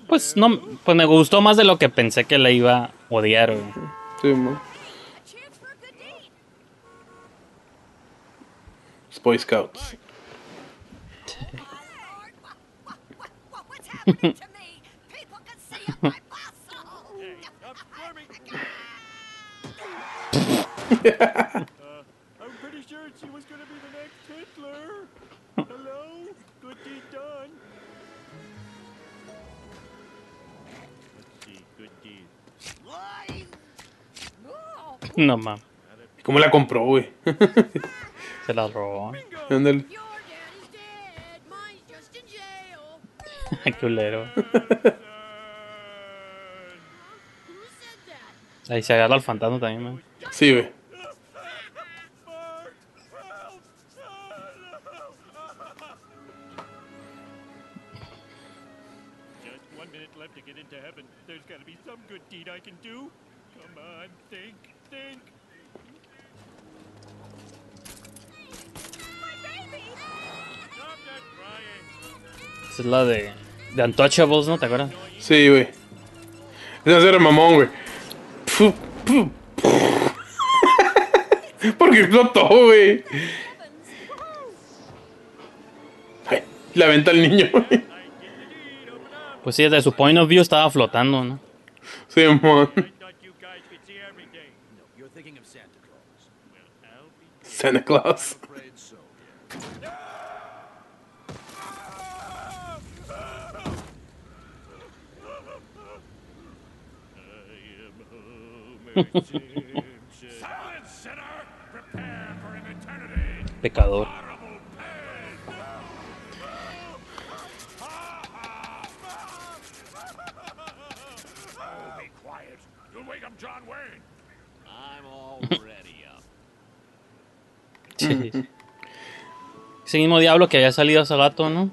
[SPEAKER 1] Pues no, pues me gustó más de lo que pensé que la iba a odiar, güey.
[SPEAKER 2] Sí, mo. Boy Scouts.
[SPEAKER 4] I'm pretty sure she was gonna be the next Hitler. Hello? Good deed done. Let's see, good deed.
[SPEAKER 1] No mames.
[SPEAKER 2] ¿Cómo la compró, güey?
[SPEAKER 1] Se la robó.
[SPEAKER 2] Ándale. (laughs)
[SPEAKER 1] Culero. Ahí se agarra al fantasma también, man.
[SPEAKER 2] Sí, güey.
[SPEAKER 1] Esa es la de, de Untouchables, ¿no? ¿Te acuerdas?
[SPEAKER 2] Sí, güey. Ese era mamón, güey. (laughs) Porque explotó, güey. La venta al niño, güey.
[SPEAKER 1] Pues sí, desde su point of view estaba flotando, ¿no?
[SPEAKER 2] Sí,
[SPEAKER 11] of Santa Claus.
[SPEAKER 2] Santa Claus.
[SPEAKER 11] Afraid so.
[SPEAKER 4] Silence, sinner! Prepare for an eternity.
[SPEAKER 1] Pecador.
[SPEAKER 4] Oh, be quiet. You'll wake up John Wayne.
[SPEAKER 10] I'm already up.
[SPEAKER 1] Sí. Ese mismo diablo que había salido hace rato, ¿no?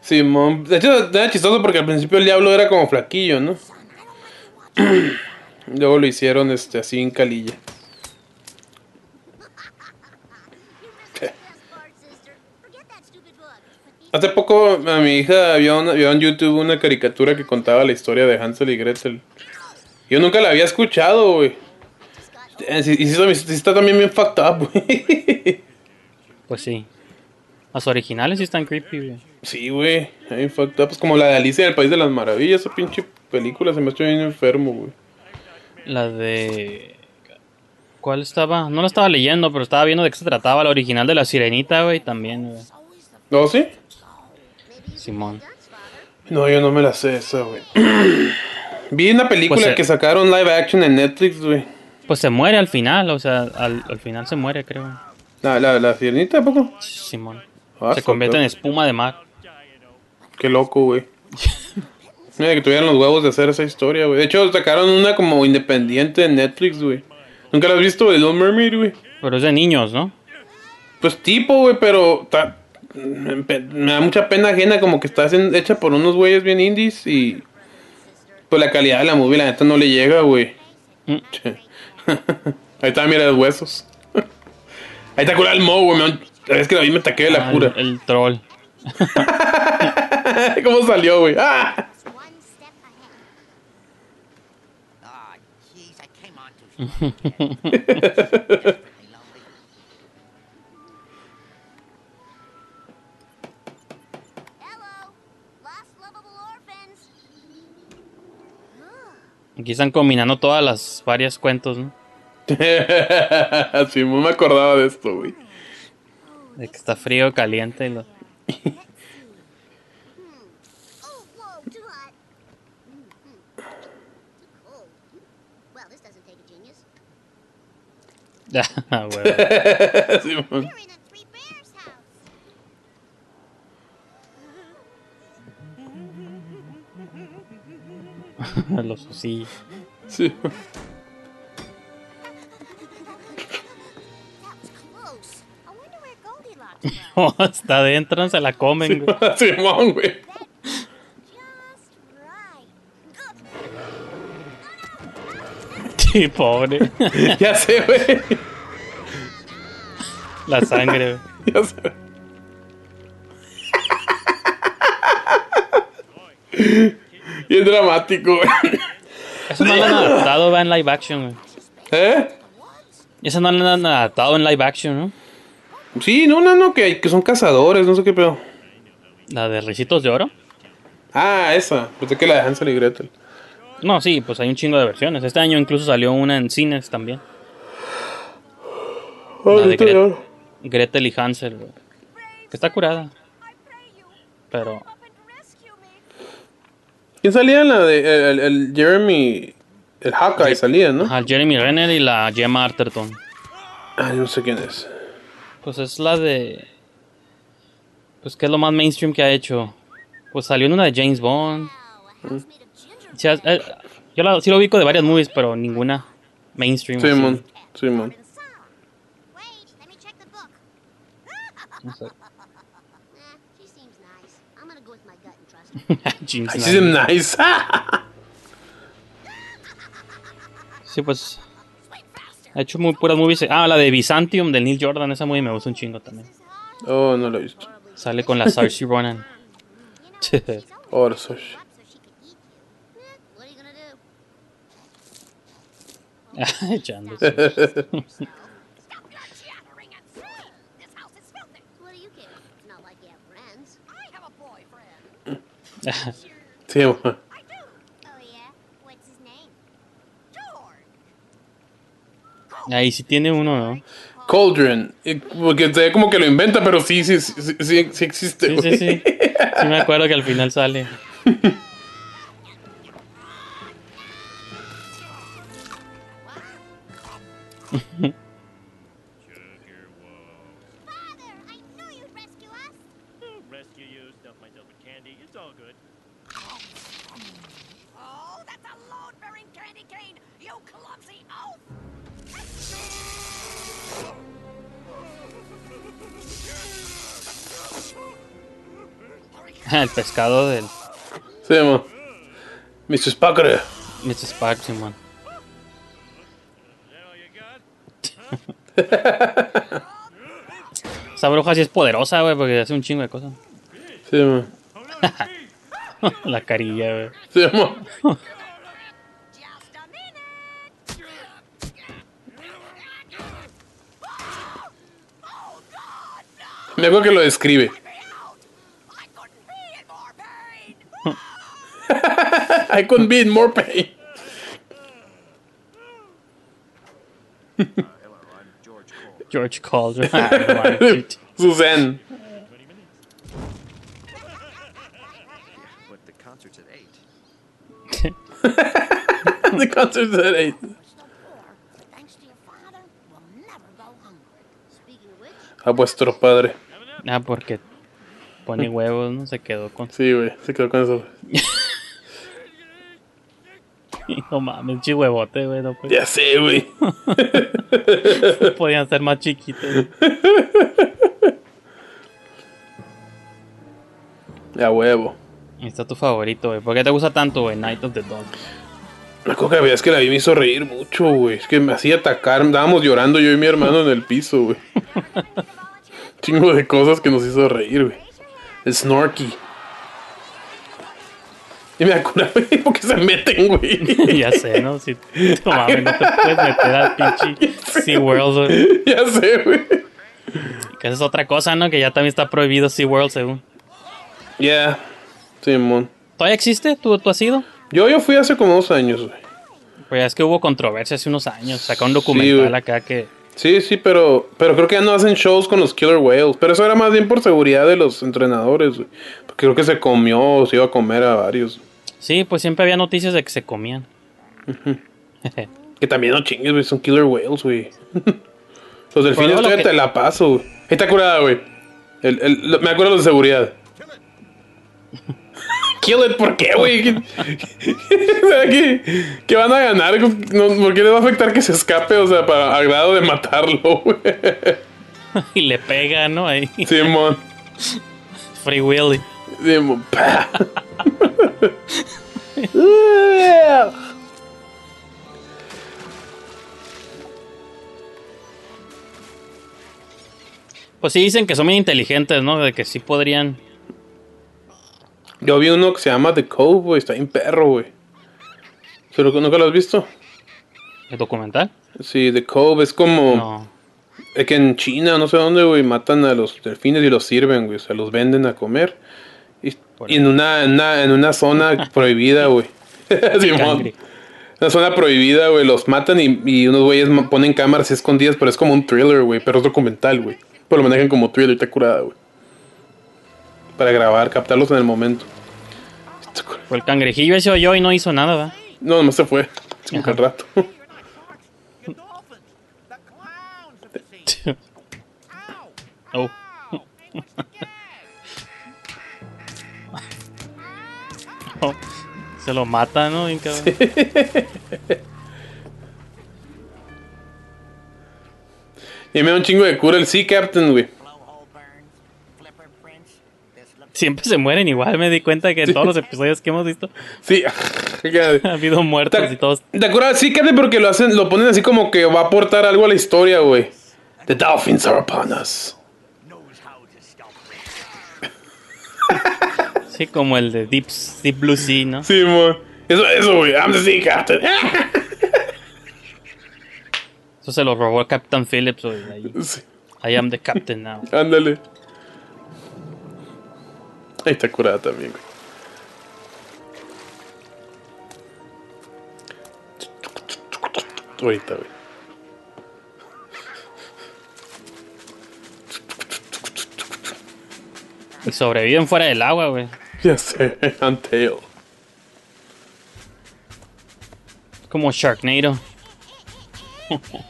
[SPEAKER 2] Simón. De hecho, era chistoso porque al principio el diablo era como flaquillo, ¿no? Luego lo hicieron este, así en calilla. Hace poco a mi hija vio, una- vio en YouTube una caricatura que contaba la historia de Hansel y Gretel. Yo nunca la había escuchado, güey. Eh, Y sí, está- también bien fucked up, güey.
[SPEAKER 1] Pues sí. Las originales sí están creepy, güey.
[SPEAKER 2] Sí, güey. Bien fucked up. Es como la de Alicia en el País de las Maravillas. Esa pinche película se me está bien enfermo, güey.
[SPEAKER 1] La de... ¿Cuál estaba? No la estaba leyendo, pero estaba viendo de qué se trataba. La original de La Sirenita, güey, también, güey.
[SPEAKER 2] ¿No, sí?
[SPEAKER 1] Simón.
[SPEAKER 2] No, yo no me la sé esa, güey. (clears throat) Vi una película
[SPEAKER 1] Pues,
[SPEAKER 2] que sacaron live action en Netflix, güey.
[SPEAKER 1] Pues se muere al final, o sea, al, al final se muere, creo.
[SPEAKER 2] La, la, la sirenita, ¿a poco?
[SPEAKER 1] Simón.
[SPEAKER 2] Ah,
[SPEAKER 1] se convierte en espuma de mar.
[SPEAKER 2] Qué loco, güey. (laughs) Mira que tuvieran los huevos de hacer esa historia, güey. De hecho, sacaron una como independiente en Netflix, güey. ¿Nunca la has visto? El Little Mermaid, güey.
[SPEAKER 1] Pero es de niños, ¿no?
[SPEAKER 2] Pues tipo, güey, pero ta- me da mucha pena ajena como que está hecha por unos güeyes bien indies y pues la calidad de la movie la neta no le llega, güey. Che. (laughs) Ahí está, mira los huesos. (laughs) Ahí está cura el mo, güey. La vez que la vi me taqué de la
[SPEAKER 1] Ah,
[SPEAKER 2] cura.
[SPEAKER 1] El, el troll. (laughs)
[SPEAKER 2] ¿Cómo salió, güey? Ah,
[SPEAKER 9] jeez, I came on too
[SPEAKER 1] Aquí están combinando todas las varias cuentos, ¿no? (laughs)
[SPEAKER 2] sí, no me acordaba de esto, güey.
[SPEAKER 1] De que está frío, caliente. y lo-
[SPEAKER 6] Well, this doesn't take a genius. (laughs)
[SPEAKER 1] Ah, güey. (laughs)
[SPEAKER 2] Simón. (laughs)
[SPEAKER 1] Los sí.
[SPEAKER 2] Sí.
[SPEAKER 1] Oh, está adentro, se la comen, güey.
[SPEAKER 2] Simón, güey.
[SPEAKER 1] Sí, pobre.
[SPEAKER 2] Ya sé, güey.
[SPEAKER 1] La sangre, güey.
[SPEAKER 2] Ya sé. Bien dramático, güey.
[SPEAKER 1] Eso no lo han adaptado, va en live action, güey.
[SPEAKER 2] ¿Eh?
[SPEAKER 1] Eso no lo han adaptado en live action, ¿no?
[SPEAKER 2] Sí, no, no, no, que, que son cazadores, no sé qué pedo.
[SPEAKER 1] La de Ricitos de Oro.
[SPEAKER 2] Ah, esa. Pensé que la de Hansel y Gretel.
[SPEAKER 1] No, sí, pues hay un chingo de versiones. Este año incluso salió una en cines también. La de Gret- Gretel y Hansel. Que está curada. Pero
[SPEAKER 2] ¿Quién salía en la de el, el Jeremy El Hawkeye salía, ¿no?
[SPEAKER 1] Al Jeremy Renner y la Gemma Arterton.
[SPEAKER 2] Ay, no sé quién es.
[SPEAKER 1] Pues es la de. Pues que es lo más mainstream que ha hecho. Pues salió en una de James Bond. Sí, es- eh, yo la- sí lo ubico de varias movies, pero ninguna mainstream.
[SPEAKER 2] Simón, Simón.
[SPEAKER 1] No sé.
[SPEAKER 6] Eh, she seems nice.
[SPEAKER 2] Sí.
[SPEAKER 1] Sí, pues. Ha hecho muy puras movies. Ah, la de Byzantium del Neil Jordan. Esa movie me gusta un chingo también.
[SPEAKER 2] oh, no lo he visto.
[SPEAKER 1] Sale con la Saoirse Ronan. (laughs)
[SPEAKER 2] Ahora soy.
[SPEAKER 6] What are you gonna do?
[SPEAKER 1] Echándose.
[SPEAKER 6] What do you care? It's not like you have friends. I have a (laughs) boyfriend. (laughs) (laughs)
[SPEAKER 2] Sí,
[SPEAKER 6] name?
[SPEAKER 1] Ahí sí tiene uno, ¿no?
[SPEAKER 2] Cauldron. Eh, Porque se ve como que lo inventa, pero sí, sí, sí, sí, sí, existe.
[SPEAKER 1] Sí, sí, sí. Sí me acuerdo que al final sale.
[SPEAKER 12] Ah,
[SPEAKER 1] el pescado del
[SPEAKER 2] Sí, mo. Mr. Spacker.
[SPEAKER 1] Mr. Spark, Simón. (laughs) Esa bruja sí es poderosa, güey, porque hace un chingo de cosas.
[SPEAKER 2] Sí, mo. (laughs)
[SPEAKER 1] La carilla, güey.
[SPEAKER 2] Sí, mo. Me acuerdo que lo describe. (laughs) I couldn't be in more pain.
[SPEAKER 1] George Calder. (laughs)
[SPEAKER 2] Suzanne.
[SPEAKER 11] But (laughs) the concert's at 8. (laughs)
[SPEAKER 2] the concert's at 8. A vuestro padre.
[SPEAKER 1] Ah, porque pone huevos, ¿no? Se quedó con.
[SPEAKER 2] Sí, güey, se quedó con eso. (laughs)
[SPEAKER 1] No mames, chihuevote, güey. No, puede-
[SPEAKER 2] Ya sé, güey. (laughs)
[SPEAKER 1] Podían ser más chiquitos.
[SPEAKER 2] A huevo.
[SPEAKER 1] Está tu favorito, güey. ¿Por qué te gusta tanto, güey? Night of the Dawn.
[SPEAKER 2] Me acuerdo que la verdad es que la vi me hizo reír mucho, güey. Es que me hacía atacar. Estábamos llorando yo y mi hermano en el piso, güey. (laughs) Chingo de cosas que nos hizo reír, güey. Snorky. Y me acuerdo, (laughs) güey, porque se meten, güey. (laughs)
[SPEAKER 1] ya sé, ¿no? Si, no mames, no te puedes meter al pinche SeaWorld, güey. (laughs)
[SPEAKER 2] Ya sé, güey.
[SPEAKER 1] Que esa es otra cosa, ¿no? Que ya también está prohibido SeaWorld, según.
[SPEAKER 2] Ya. Simón.
[SPEAKER 1] ¿Todavía existe? ¿Tú, ¿Tú has ido?
[SPEAKER 2] Yo, yo fui hace como dos años, güey.
[SPEAKER 1] Pues es que hubo controversia hace unos años. Sacó un documental
[SPEAKER 2] güey.
[SPEAKER 1] acá que.
[SPEAKER 2] Sí, sí, pero, pero creo que ya no hacen shows con los Killer Whales. Pero eso era más bien por seguridad de los entrenadores, güey. Porque creo que se comió o se iba a comer a varios.
[SPEAKER 1] Sí, pues siempre había noticias de que se comían. (laughs)
[SPEAKER 2] Que también no chingues, güey, son Killer Whales, güey. (laughs) los delfines todavía
[SPEAKER 1] que-
[SPEAKER 2] te la paso, güey. Está curada, güey. El, el- me acuerdo de seguridad. (laughs) Kill it, ¿por qué, güey? ¿Qué, qué, qué van a ganar? ¿Por qué le va a afectar que se escape? O sea, para a grado de matarlo, güey.
[SPEAKER 1] y le pega, ¿no? Ahí.
[SPEAKER 2] Simón.
[SPEAKER 1] Free Willy. (laughs) Pues sí dicen que son muy inteligentes, ¿no? De que sí podrían.
[SPEAKER 2] Yo vi uno que se llama The Cove, güey. Está bien perro, güey. ¿Pero nunca lo has visto?
[SPEAKER 1] ¿El documental?
[SPEAKER 2] Sí, The Cove es como.
[SPEAKER 1] No.
[SPEAKER 2] Es que en China, no sé dónde, güey, matan a los delfines y los sirven, güey. O sea, los venden a comer. Y, y en, una, en, una, en una zona (laughs) prohibida, güey. (laughs) Simón. Una zona prohibida, güey. Los matan y, y unos güeyes ponen cámaras escondidas, pero es como un thriller, güey. Pero es documental, güey. Pero lo manejan como thriller, está curada, güey. Para grabar, captarlos en el momento.
[SPEAKER 1] Pues el cangrejillo ese oyó y no hizo nada, ¿verdad?
[SPEAKER 2] No, nomás se fue. Que al rato. (laughs)
[SPEAKER 1] Oh. (laughs) Se lo mata, ¿no? Bien cabrón. (laughs)
[SPEAKER 2] Y me da un chingo de cura el Sea Captain, güey.
[SPEAKER 1] Siempre se mueren igual, me di cuenta que en todos los episodios que hemos visto
[SPEAKER 2] Sí. (laughs)
[SPEAKER 1] ha habido muertos y todos.
[SPEAKER 2] ¿Te acuerdas? Sí, Captain, porque lo hacen, lo ponen así como que va a aportar algo a la historia, güey. The dolphins are upon us.
[SPEAKER 1] Sí, como el de Deep, Deep Blue Sea, ¿no?
[SPEAKER 2] Sí, mo. Eso, eso, güey. I'm the Sea Captain. (laughs)
[SPEAKER 1] Eso se lo robó Captain Phillips, güey. ahí.
[SPEAKER 2] Sí.
[SPEAKER 1] I am the captain now.
[SPEAKER 2] Ándale. Ahí está curada también, güey. Ahorita, güey.
[SPEAKER 1] Y sobreviven fuera del agua, güey.
[SPEAKER 2] Ya sé, Untail.
[SPEAKER 1] Como Sharknado. (laughs)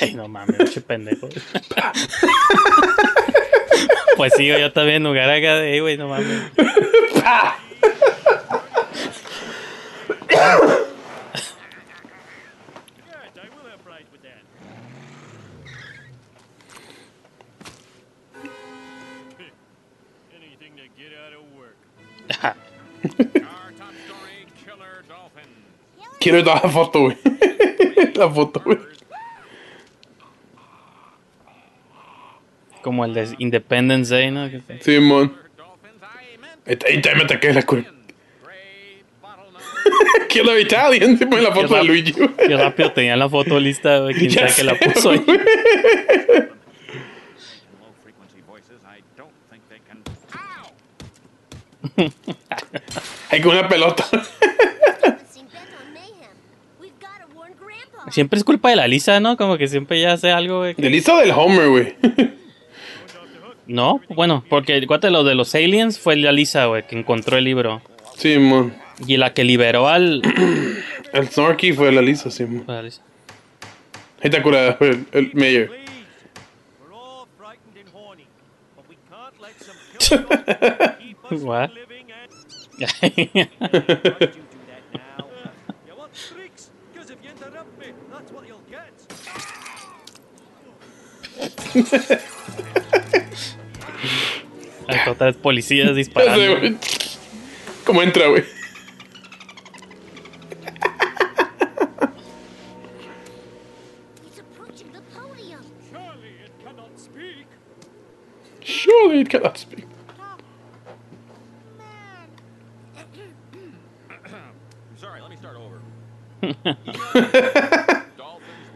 [SPEAKER 1] Ay, no mames, mucho pendejo. pues sí, yo también lugar acá de, "Ey, güey, no mames. (laughs)
[SPEAKER 2] Quiero dar la foto, güey. (laughs) La foto, güey.
[SPEAKER 1] Como el de Independence Day, ¿no?
[SPEAKER 2] Simón. Ahí te me ataqué la cura. Killer Italian. Se pone la foto de Luigi.
[SPEAKER 1] Qué rápido tenía la foto lista, güey. Quién
[SPEAKER 2] Ya
[SPEAKER 1] sabe que la puso ahí.
[SPEAKER 2] güey.
[SPEAKER 5] Low frequency voices, I don't think they can. (laughs)
[SPEAKER 2] Ahí con una pelota. (laughs)
[SPEAKER 1] Siempre es culpa de la Lisa, ¿no? Como que siempre ya hace algo, güey. que-
[SPEAKER 2] ¿De Lisa o del Homer, güey? (laughs)
[SPEAKER 1] No, bueno, porque cuate lo de los aliens fue la Lisa, güey, que encontró el libro.
[SPEAKER 2] Simón.
[SPEAKER 1] Y la que liberó al. (clears throat)
[SPEAKER 2] El Snorky fue la Lisa, Simón.
[SPEAKER 1] fue la Lisa.
[SPEAKER 2] Ahí está curada, fue el, el Mayor. (laughs)
[SPEAKER 1] What? (laughs) Hay otras policías (laughs)
[SPEAKER 2] sé,
[SPEAKER 1] disparando.
[SPEAKER 2] güey. ¿Cómo entra, güey?
[SPEAKER 4] Surely it cannot speak.
[SPEAKER 5] Dolphins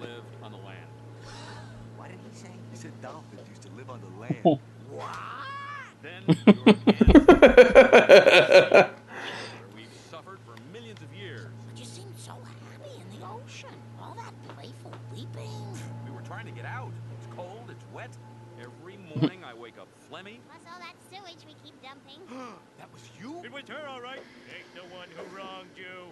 [SPEAKER 5] lived on the land.
[SPEAKER 8] What did he say? He said dolphins used to live on the land. (laughs)
[SPEAKER 5] Then (laughs) where we've suffered for millions of years.
[SPEAKER 9] But you seemed so happy in the ocean. All that playful weeping.
[SPEAKER 5] We were trying to get out. It's cold, it's wet. Every morning I wake up phlegmy. (laughs)
[SPEAKER 6] Plus all that sewage we keep dumping. (gasps)
[SPEAKER 8] that was you?
[SPEAKER 4] It was her, all right. Ain't the one who wronged you.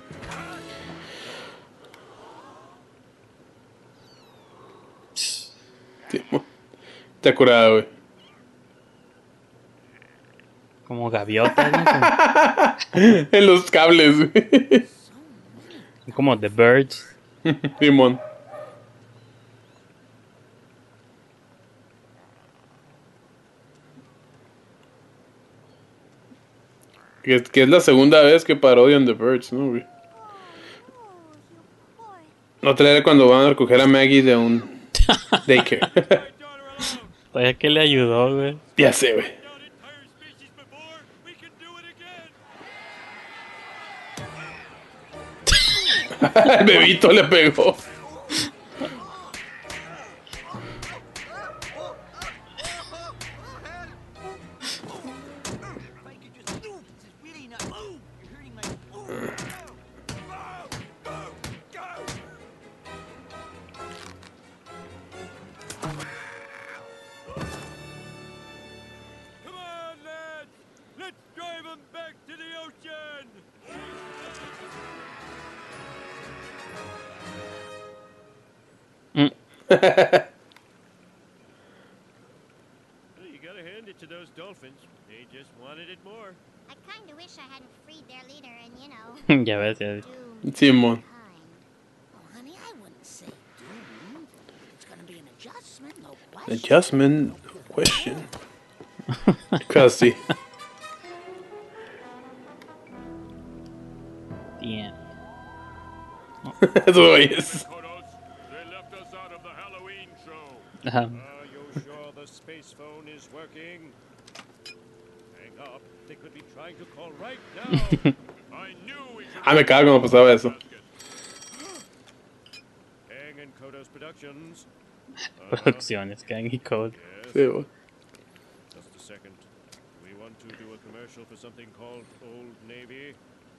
[SPEAKER 2] Está curada, güey.
[SPEAKER 1] Como gaviotas, ¿no? (laughs)
[SPEAKER 2] En los cables, güey.
[SPEAKER 1] como The Birds.
[SPEAKER 2] Simón. Que, es- que es la segunda vez que parodian The Birds, ¿no, güey? Otra era cuando van a recoger a Maggie de un (laughs) daycare.
[SPEAKER 1] Pues Vaya que le ayudó, güey.
[SPEAKER 2] Ya sé, güey. (laughs) El bebito le pegó.
[SPEAKER 4] Well, you gotta hand it to those dolphins. They just wanted it more.
[SPEAKER 6] I kind of wish I hadn't freed their leader and, you know,
[SPEAKER 1] ya ves, ya ves.
[SPEAKER 2] Simón.
[SPEAKER 3] Oh, honey, I wouldn't say doom. It's gonna be an (laughs)
[SPEAKER 4] show.
[SPEAKER 1] Ajá.
[SPEAKER 4] Are you sure the space phone is working? Hang up. They could be trying to call right now. (laughs) I knew we
[SPEAKER 2] Ah, me cago cuando pasaba eso.
[SPEAKER 4] Kang and Kodos Productions. (laughs)
[SPEAKER 1] Producciones, Gang y Code.
[SPEAKER 4] Yes.
[SPEAKER 2] Sí, güey.
[SPEAKER 4] Just a second. We want to do a commercial for something called Old Navy.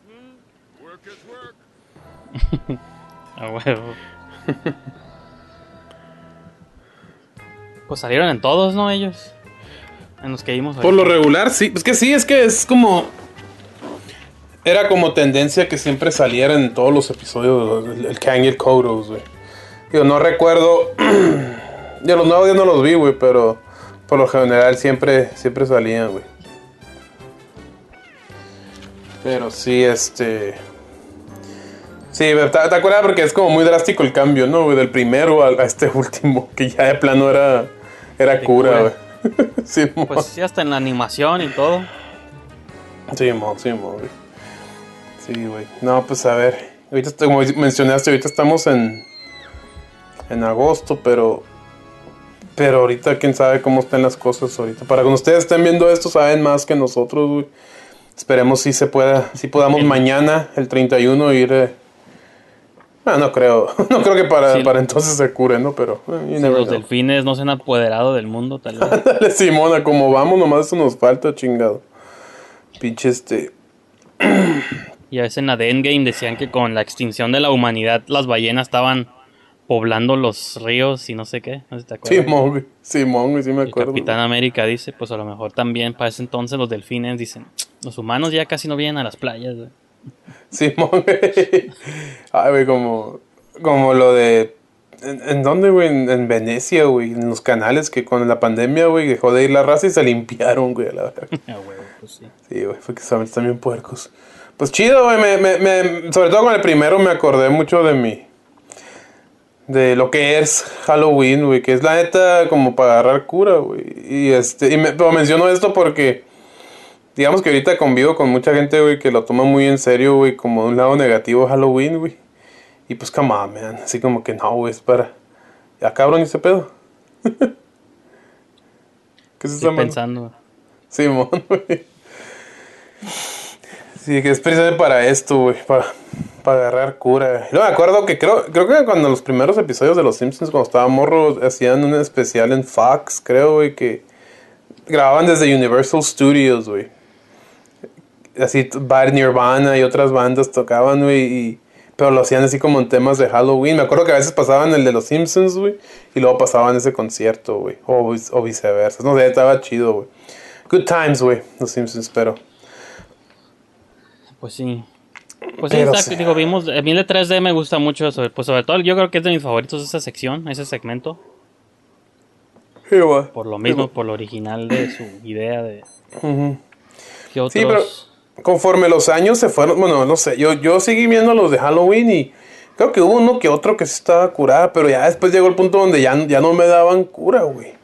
[SPEAKER 4] Hmm? Work is work. (laughs)
[SPEAKER 1] A huevo. Pues salieron en todos, ¿no? Ellos. En los que vimos.
[SPEAKER 2] Por lo regular, sí. Es que sí, es que es como. Era como tendencia que siempre saliera en todos los episodios el, el Kang y el Kodos, güey. Yo no recuerdo. (clears throat) Yo los nuevos ya no los vi, güey, pero por lo general siempre, siempre salían, güey. Pero sí, este. Sí, ¿te, te acuerdas? Porque es como muy drástico el cambio, ¿no? güey? Del primero al- a, este (laughs) último, que ya de plano era, era cura, güey. (laughs) sí.
[SPEAKER 1] Pues sí, hasta en la animación y todo.
[SPEAKER 2] Sí, mo, sí, mo, güey. Sí, güey. No, pues a ver. Ahorita, como mencionaste, ahorita estamos en. En agosto, pero. Pero ahorita, quién sabe cómo están las cosas ahorita. Para cuando ustedes estén viendo esto, saben más que nosotros, güey. Esperemos si se pueda. Si podamos mañana, el 31, ir. eh, Ah, no creo. (laughs) No creo que para,
[SPEAKER 1] Sí.
[SPEAKER 2] para entonces se cure, ¿no? Pero. eh,
[SPEAKER 1] Si los delfines no se han apoderado del mundo, tal vez. (laughs)
[SPEAKER 2] Dale, Simona, como vamos, nomás eso nos falta, chingado. Pinche este.
[SPEAKER 1] Y a veces en la de Endgame decían que con la extinción de la humanidad las ballenas estaban poblando los ríos y no sé qué. No sé si te acuerdas.
[SPEAKER 2] Simón. Simón, sí me
[SPEAKER 1] El
[SPEAKER 2] acuerdo.
[SPEAKER 1] Capitán América dice, pues a lo mejor también para ese entonces los delfines dicen, los humanos ya casi no vienen a las playas. güey".
[SPEAKER 2] Simón, güey. Ay, güey, como. Como lo de. ¿En, en dónde, güey? En, en Venecia, güey. En los canales que con la pandemia, güey, dejó de ir la raza y se limpiaron, güey, a la verga. (laughs)
[SPEAKER 1] Ah, huevo, pues sí.
[SPEAKER 2] Sí, güey, fue que saben, están bien puercos. Pues chido, güey, me, me, me- sobre todo con el primero me acordé mucho de mi... De lo que es Halloween, güey, que es la neta como para agarrar cura, güey. Y este, y me, pero menciono esto porque, digamos que ahorita convivo con mucha gente, güey, que lo toma muy en serio, güey, como de un lado negativo Halloween, güey. Y pues, come on, man, así como que no, güey, es para... Ya cabrón ese pedo. (laughs) ¿Qué esa
[SPEAKER 1] Estoy pensando.
[SPEAKER 2] Simón, (laughs) güey. Sí, que es precisamente para esto, güey, para, para agarrar cura. No, me acuerdo que creo, creo que cuando los primeros episodios de Los Simpsons, cuando estaba morro, hacían un especial en Fox, creo, güey, que grababan desde Universal Studios, güey. Así, Bad Nirvana y otras bandas tocaban, güey, y... Pero lo hacían así como en temas de Halloween. Me acuerdo que a veces pasaban el de los Simpsons, güey. Y luego pasaban ese concierto, güey. O, vice- o viceversa. No sé, estaba chido, güey. Good times, güey. Los Simpsons, pero.
[SPEAKER 1] Pues sí. Pues sí, está-
[SPEAKER 2] sí.
[SPEAKER 1] digo, vimos, a mí el de 3D me gusta mucho, sobre, pues sobre todo yo creo que es de mis favoritos esa sección, ese segmento. Por lo mismo, por lo original de su idea de... ¿Qué otros?
[SPEAKER 2] Sí, pero conforme los años se fueron, bueno, no sé, yo, yo seguí viendo los de Halloween y creo que hubo uno que otro que sí estaba curada, pero ya después llegó el punto donde ya, ya no me daban cura, güey.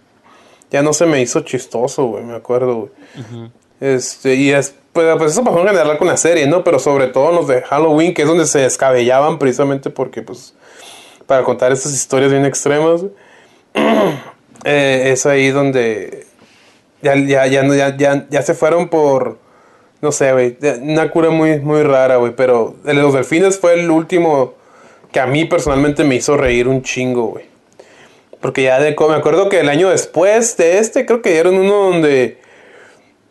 [SPEAKER 2] Ya no se me hizo chistoso, güey, me acuerdo, güey. Este, y es, pues, pues eso pasó en general con la serie, ¿no? Pero sobre todo en los de Halloween, que es donde se descabellaban precisamente porque, pues, para contar estas historias bien extremas. (clears throat) Eh, es ahí donde ya, ya, ya, ya, ya, ya se fueron por, no sé, güey, una cura muy, muy rara, güey, pero el de los delfines fue el último que a mí personalmente me hizo reír un chingo, güey. Porque ya de, me acuerdo que el año después de este, creo que dieron uno donde,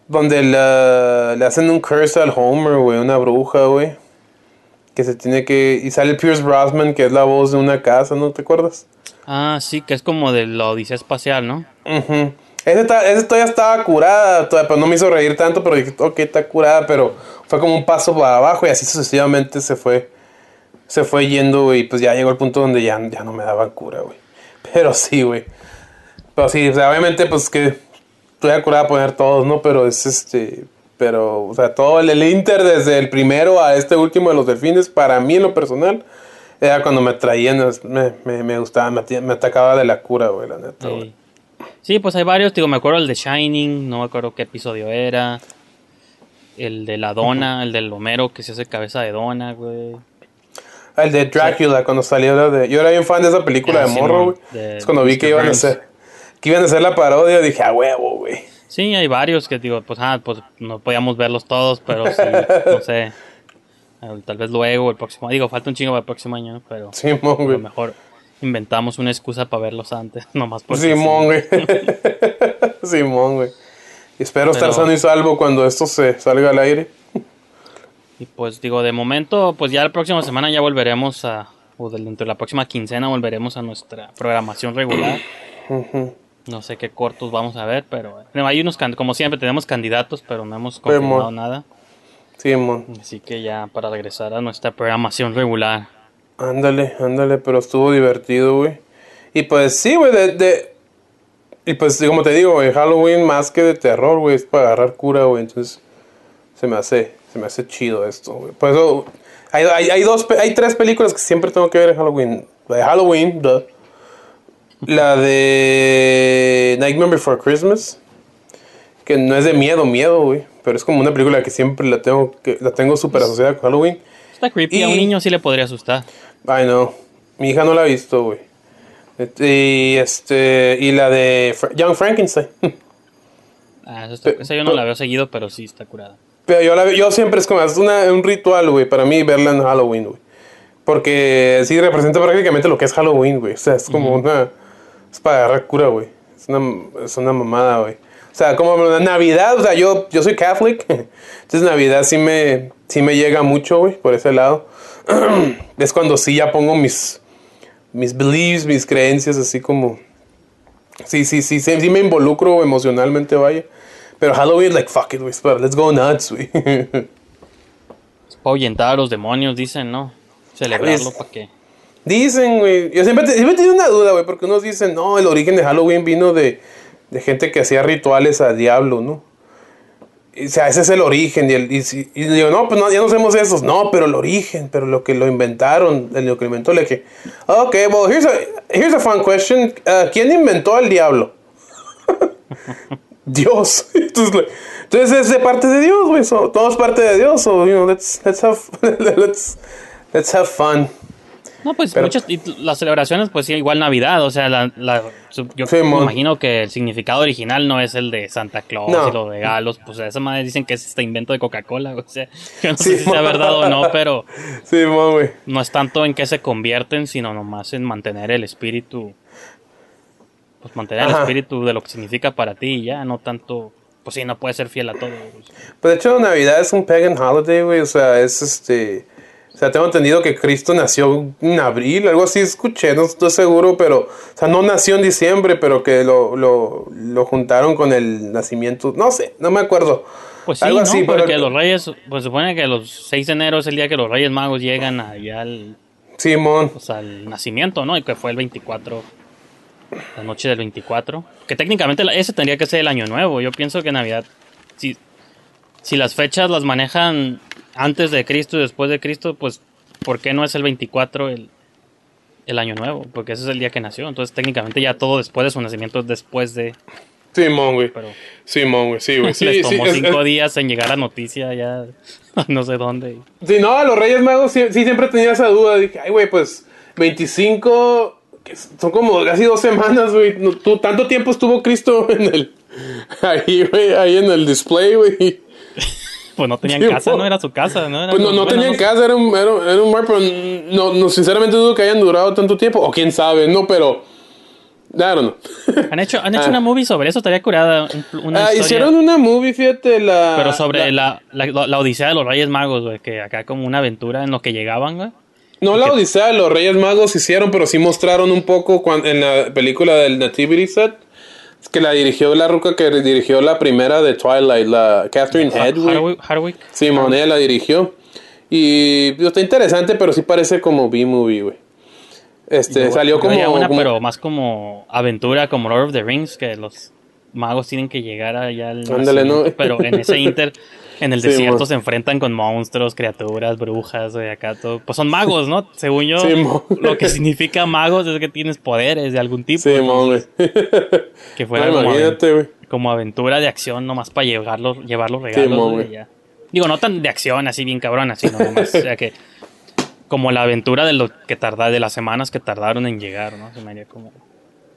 [SPEAKER 2] donde la- le hacen un curse al Homer, güey, una bruja, güey. Que se tiene que, y sale Pierce Brosnan, que es la voz de una casa, ¿no te acuerdas?
[SPEAKER 1] Ah, sí, que es como de la Odisea Espacial, ¿no?
[SPEAKER 2] Ujú. Ese, ta- ese todavía estaba curada, todavía, pero no me hizo reír tanto, pero dije, ok, está curada, pero fue como un paso para abajo y así sucesivamente se fue, se fue yendo, y pues ya llegó el punto donde ya, ya no me daban cura, güey. Pero sí, güey. Pero sí, o sea, obviamente, pues que estoy curada a poner todos, ¿no? Pero es este, pero, o sea, todo el, el Inter desde el primero a este último de los delfines, para mí en lo personal, era cuando me traían, me, me, me gustaba, me, me atacaba de la cura, güey, la neta, güey.
[SPEAKER 1] Sí. Sí, pues hay varios, digo, me acuerdo el de Shining, no me acuerdo qué episodio era. El de la dona, el del Homero que se hace cabeza de dona, güey.
[SPEAKER 2] El de Drácula, cuando salió la de. Yo era bien fan de esa película
[SPEAKER 1] Ah,
[SPEAKER 2] de
[SPEAKER 1] sí,
[SPEAKER 2] morro, güey. Es cuando vi que iban a hacer. Que iban a hacer la parodia, dije, a huevo, güey.
[SPEAKER 1] Sí, hay varios que digo, pues, ah, pues no podíamos verlos todos, pero sí, (laughs) no sé. Tal vez luego, el próximo. Digo, falta un chingo para el próximo año, ¿no? pero
[SPEAKER 2] Simón,
[SPEAKER 1] a lo mejor inventamos una excusa para verlos antes, (laughs) nomás porque
[SPEAKER 2] Simón,
[SPEAKER 1] sí.
[SPEAKER 2] güey. Simón, güey. (laughs) Espero estar sano y salvo cuando esto se salga al aire.
[SPEAKER 1] Y pues digo, de momento, pues ya la próxima semana ya volveremos a, o dentro de la próxima quincena volveremos a nuestra programación regular. (clears throat) No sé qué cortos vamos a ver, pero hay unos, como siempre, tenemos candidatos, pero no hemos confirmado nada.
[SPEAKER 2] Simón.
[SPEAKER 1] Así que ya para regresar a nuestra programación regular.
[SPEAKER 2] Ándale, ándale, pero estuvo divertido, güey. Y pues sí, güey, de, de- Y pues, como te digo, güey, Halloween más que de terror, güey, es para agarrar cura, güey. Entonces, se me hace, se me hace chido esto, güey. Por eso, hay, hay, hay dos, hay tres películas que siempre tengo que ver en Halloween. La de Halloween, duh. La de Nightmare Before Christmas. Que no es de miedo, miedo, güey. Pero es como una película que siempre la tengo, que la tengo súper asociada con Halloween.
[SPEAKER 1] Está creepy, a un
[SPEAKER 2] Y-
[SPEAKER 1] niño sí le podría asustar.
[SPEAKER 2] Ay, no. Mi hija no la ha visto, güey. Y este. Y la de Fra- Young Frankenstein. (laughs)
[SPEAKER 1] Ah, eso está- esa yo no la veo seguido, pero sí está curada.
[SPEAKER 2] Pero yo, la, veo- yo siempre es como. Es una- un ritual, güey, para mí verla en Halloween, güey. Porque sí representa prácticamente lo que es Halloween, güey. O sea, es como una. Es para agarrar cura, güey. Es una, es una mamada, güey. O sea, como la Navidad, o sea, yo, yo soy Catholic. (laughs) Entonces Navidad sí me, sí me llega mucho, güey, por ese lado. (clears throat) es cuando sí ya pongo mis, mis beliefs, mis creencias, así como... Sí, sí, sí, sí, sí me involucro emocionalmente, vaya. Pero Halloween, like, fuck it, güey, let's go nuts, güey. (laughs)
[SPEAKER 1] Es para ahuyentar a los demonios, dicen, ¿no? Celebrarlo para que...
[SPEAKER 2] Dicen, güey. Yo siempre, siempre he tenido una duda, güey, porque unos dicen, no, el origen de Halloween vino de, de gente que hacía rituales a diablo, ¿no? O sea, ese es el origen. Y, el, y, no, pues no, ya no hacemos esos. No, pero el origen, pero lo que lo inventaron, el lo que inventó, le dije, ok, well, here's a, here's a fun question. Uh, ¿Quién inventó al diablo? (laughs) Dios. Entonces, es de parte de Dios, güey. So, todo parte de Dios. So, you know, let's, let's have, (laughs) let's, let's have fun.
[SPEAKER 1] No, pues
[SPEAKER 2] Pero-
[SPEAKER 1] muchas... las celebraciones, pues sí, igual Navidad, o sea, la, la- yo
[SPEAKER 2] Sí,
[SPEAKER 1] me imagino que el significado original no es el de Santa Claus
[SPEAKER 2] No.
[SPEAKER 1] y los regalos, pues esa madre dicen que es este invento de Coca-Cola, o sea, (laughs) yo no
[SPEAKER 2] Sí,
[SPEAKER 1] sé si sea verdad o no, pero (laughs)
[SPEAKER 2] Sí,
[SPEAKER 1] no es tanto en qué se convierten, sino nomás en mantener el espíritu, pues mantener el espíritu de lo que significa para ti y ya, no tanto, pues sí, no puedes ser fiel a todo. Pues
[SPEAKER 2] de hecho Navidad es un pagan holiday, güey. O sea, es este... O sea, tengo entendido que Cristo nació en abril, algo así escuché, no estoy seguro, pero... O sea, no nació en diciembre, pero que lo, lo, lo juntaron con el nacimiento... No sé, no me acuerdo.
[SPEAKER 1] Pues sí,
[SPEAKER 2] algo
[SPEAKER 1] ¿no?
[SPEAKER 2] así,
[SPEAKER 1] porque
[SPEAKER 2] pero...
[SPEAKER 1] los reyes, pues supone que los 6 de enero es el día que los reyes magos llegan allá al,
[SPEAKER 2] Simón.
[SPEAKER 1] pues, al nacimiento, ¿no? Y que fue el 24, la noche del 24. Que técnicamente ese tendría que ser el año nuevo. Yo pienso que Navidad, si, si las fechas las manejan antes de Cristo y después de Cristo, pues ¿por qué no es el 24 el, el año nuevo? Porque ese es el día que nació. Entonces técnicamente ya todo después de su nacimiento es después de...
[SPEAKER 2] Simón, güey. Simón, güey, sí, güey. (laughs) Sí,
[SPEAKER 1] les tomó cinco
[SPEAKER 2] es-
[SPEAKER 1] días en llegar a noticia ya (laughs) no sé dónde.
[SPEAKER 2] Sí, no, los Reyes Magos sí, sí siempre tenía esa duda. Dije, ay, güey, pues 25, que son como casi dos semanas, güey. No, tú- tanto tiempo estuvo Cristo en el. (laughs) Ahí, güey, ahí en el display, güey.
[SPEAKER 1] Pues no (laughs) tenían
[SPEAKER 2] Sí,
[SPEAKER 1] casa, no era su casa, ¿no? Era
[SPEAKER 2] Pues no, no tenían casa, era un, era, era un bar, pero no, no, sinceramente dudo que hayan durado tanto tiempo, o quién sabe, no, pero. Know. (laughs)
[SPEAKER 1] Han hecho, han hecho
[SPEAKER 2] Ah.
[SPEAKER 1] una movie sobre eso, estaría curada. un- Una
[SPEAKER 2] Ah,
[SPEAKER 1] historia,
[SPEAKER 2] hicieron una movie, fíjate, la.
[SPEAKER 1] pero sobre
[SPEAKER 2] la-
[SPEAKER 1] la, la, la Odisea de los Reyes Magos, güey, que acá como una aventura en lo que llegaban, güey.
[SPEAKER 2] No la Odisea de los Reyes Magos hicieron, pero sí mostraron un poco cuan- en la película del Nativity Set. Es que la dirigió la ruca que dirigió la primera de Twilight, la Catherine Hedwig.
[SPEAKER 1] Harwick.
[SPEAKER 2] Simón, ella la dirigió. Y está interesante, pero sí parece como B-movie, güey. Este,
[SPEAKER 1] Yo-
[SPEAKER 2] salió
[SPEAKER 1] yo
[SPEAKER 2] como,
[SPEAKER 1] una,
[SPEAKER 2] como-
[SPEAKER 1] pero más como aventura, como Lord of the Rings, que los magos tienen que llegar allá al
[SPEAKER 2] Ándale, ¿no?
[SPEAKER 1] pero en ese (laughs) inter, en el
[SPEAKER 2] Sí,
[SPEAKER 1] desierto
[SPEAKER 2] mo.
[SPEAKER 1] se enfrentan con monstruos, criaturas, brujas, güey, acá todo. Pues son magos, ¿no? (laughs) Según yo,
[SPEAKER 2] Sí, mo.
[SPEAKER 1] lo que (laughs) significa magos es que tienes poderes de algún tipo.
[SPEAKER 2] Simón, güey. (laughs)
[SPEAKER 1] que fuera
[SPEAKER 2] No,
[SPEAKER 1] como, aventura de acción, nomás para llevar los, llevar los regalos.
[SPEAKER 2] mo,
[SPEAKER 1] güey,
[SPEAKER 2] güey.
[SPEAKER 1] ya. Digo, no tan de acción así bien cabrona, sino nomás, o sea que como la aventura de lo que tarda, de las semanas que tardaron en llegar, ¿no? Se me haría como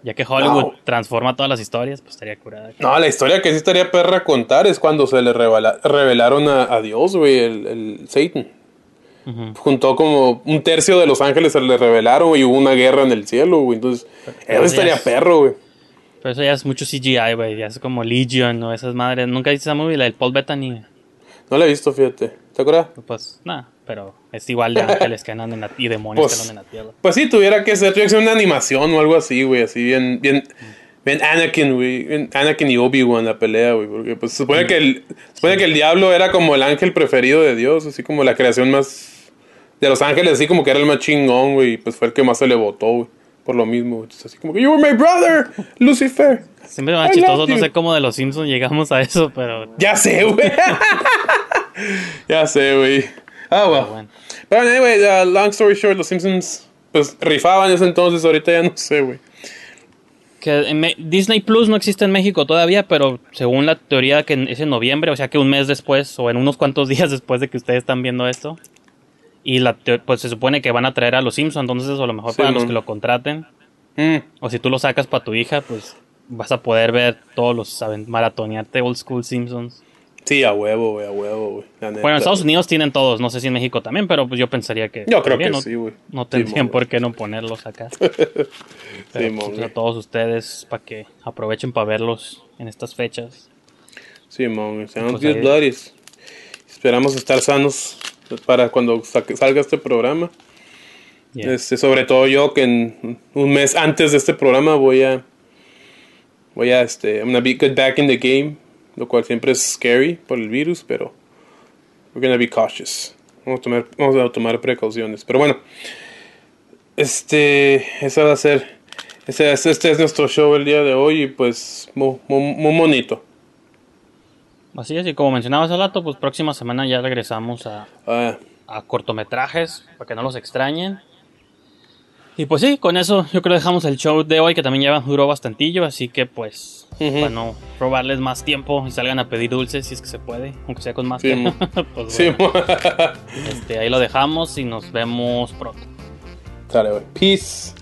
[SPEAKER 1] ya que Hollywood
[SPEAKER 2] No.
[SPEAKER 1] transforma todas las historias, pues estaría curada.
[SPEAKER 2] No, la historia que sí estaría perra contar es cuando se le revela- revelaron a, a Dios, güey, el, el Satan. Juntó como un tercio de los ángeles se le revelaron y hubo una guerra en el cielo, güey. Entonces, eso estaría
[SPEAKER 1] es-
[SPEAKER 2] perro, güey.
[SPEAKER 1] Pero eso ya es mucho CGI, güey, ya es como Legion, ¿no? Esas madres. ¿Nunca viste esa movie, la del Paul Bettany?
[SPEAKER 2] No la he visto, fíjate. ¿Te acuerdas?
[SPEAKER 1] Pues, nada, pero es igual de (laughs) ángeles que andan en la, y demonios
[SPEAKER 2] Pues-
[SPEAKER 1] que andan en la tierra.
[SPEAKER 2] Pues sí, tuviera que ser, tuviera que ser una animación o algo así, güey, así bien, bien, bien Anakin, güey, bien Anakin y Obi-Wan la pelea, güey, porque pues se supone que el, supone que el diablo era como el ángel preferido de Dios, así como la creación más de los ángeles, así como que era el más chingón, güey, pues fue el que más se le votó, güey, por lo mismo, güey. Así como que you were my brother, Lucifer.
[SPEAKER 1] Siempre me
[SPEAKER 2] I
[SPEAKER 1] va chistoso,
[SPEAKER 2] love
[SPEAKER 1] no sé cómo de los Simpsons llegamos a eso, pero...
[SPEAKER 2] Ya sé, güey. (laughs) ya sé, güey. Ah, well. Pero anyway, uh, long story short, los Simpsons pues rifaban en ese entonces, ahorita ya no sé, güey.
[SPEAKER 1] Que en Disney Plus no existe en México todavía, pero según la teoría que es en noviembre, o sea que un mes después o en unos cuantos (laughs) días después de que ustedes están viendo esto. Y la pues se supone que van a traer a los Simpsons, entonces a lo mejor
[SPEAKER 2] Sí,
[SPEAKER 1] para los que lo contraten.
[SPEAKER 2] Mm.
[SPEAKER 1] O si tú lo sacas para tu hija, pues vas a poder ver todos los, ¿saben? Maratonearte old school Simpsons.
[SPEAKER 2] Sí, a huevo, güey, a huevo, güey.
[SPEAKER 1] Bueno, en Estados Unidos tienen todos, no sé si en México también, pero pues yo pensaría que...
[SPEAKER 2] Yo creo que
[SPEAKER 1] ¿no?
[SPEAKER 2] sí, güey.
[SPEAKER 1] No
[SPEAKER 2] Sí,
[SPEAKER 1] tendrían
[SPEAKER 2] mon,
[SPEAKER 1] por qué no ponerlos acá. (laughs) Pero,
[SPEAKER 2] mon,
[SPEAKER 1] pues, a todos ustedes para que aprovechen para verlos en estas fechas.
[SPEAKER 2] Sí, mon,
[SPEAKER 1] Pues
[SPEAKER 2] Dios bloodies. Esperamos estar sanos para cuando sa- salga este programa.
[SPEAKER 1] Yeah.
[SPEAKER 2] Este, sobre todo yo que en un mes antes de este programa voy a voy a este I'm gonna be get back in the game, lo cual siempre es scary por el virus, pero we're gonna be cautious. Vamos a tomar, vamos a tomar precauciones. Pero bueno, este, eso va a ser, ese, es- este es nuestro show el día de hoy y pues muy, muy, muy bonito.
[SPEAKER 1] Así es, y como mencionaba hace rato, pues próxima semana ya regresamos a,
[SPEAKER 2] Ah,
[SPEAKER 1] a cortometrajes, para que no los extrañen. Y pues sí, con eso yo creo que dejamos el show de hoy, que también ya duró bastantillo, así que pues,
[SPEAKER 2] Ujú.
[SPEAKER 1] para no robarles más tiempo y salgan a pedir dulces si es que se puede, aunque sea con más
[SPEAKER 2] Sí, mo. (laughs)
[SPEAKER 1] pues,
[SPEAKER 2] Sí,
[SPEAKER 1] bueno, este, ahí lo dejamos y nos vemos pronto.
[SPEAKER 2] Güey. Peace.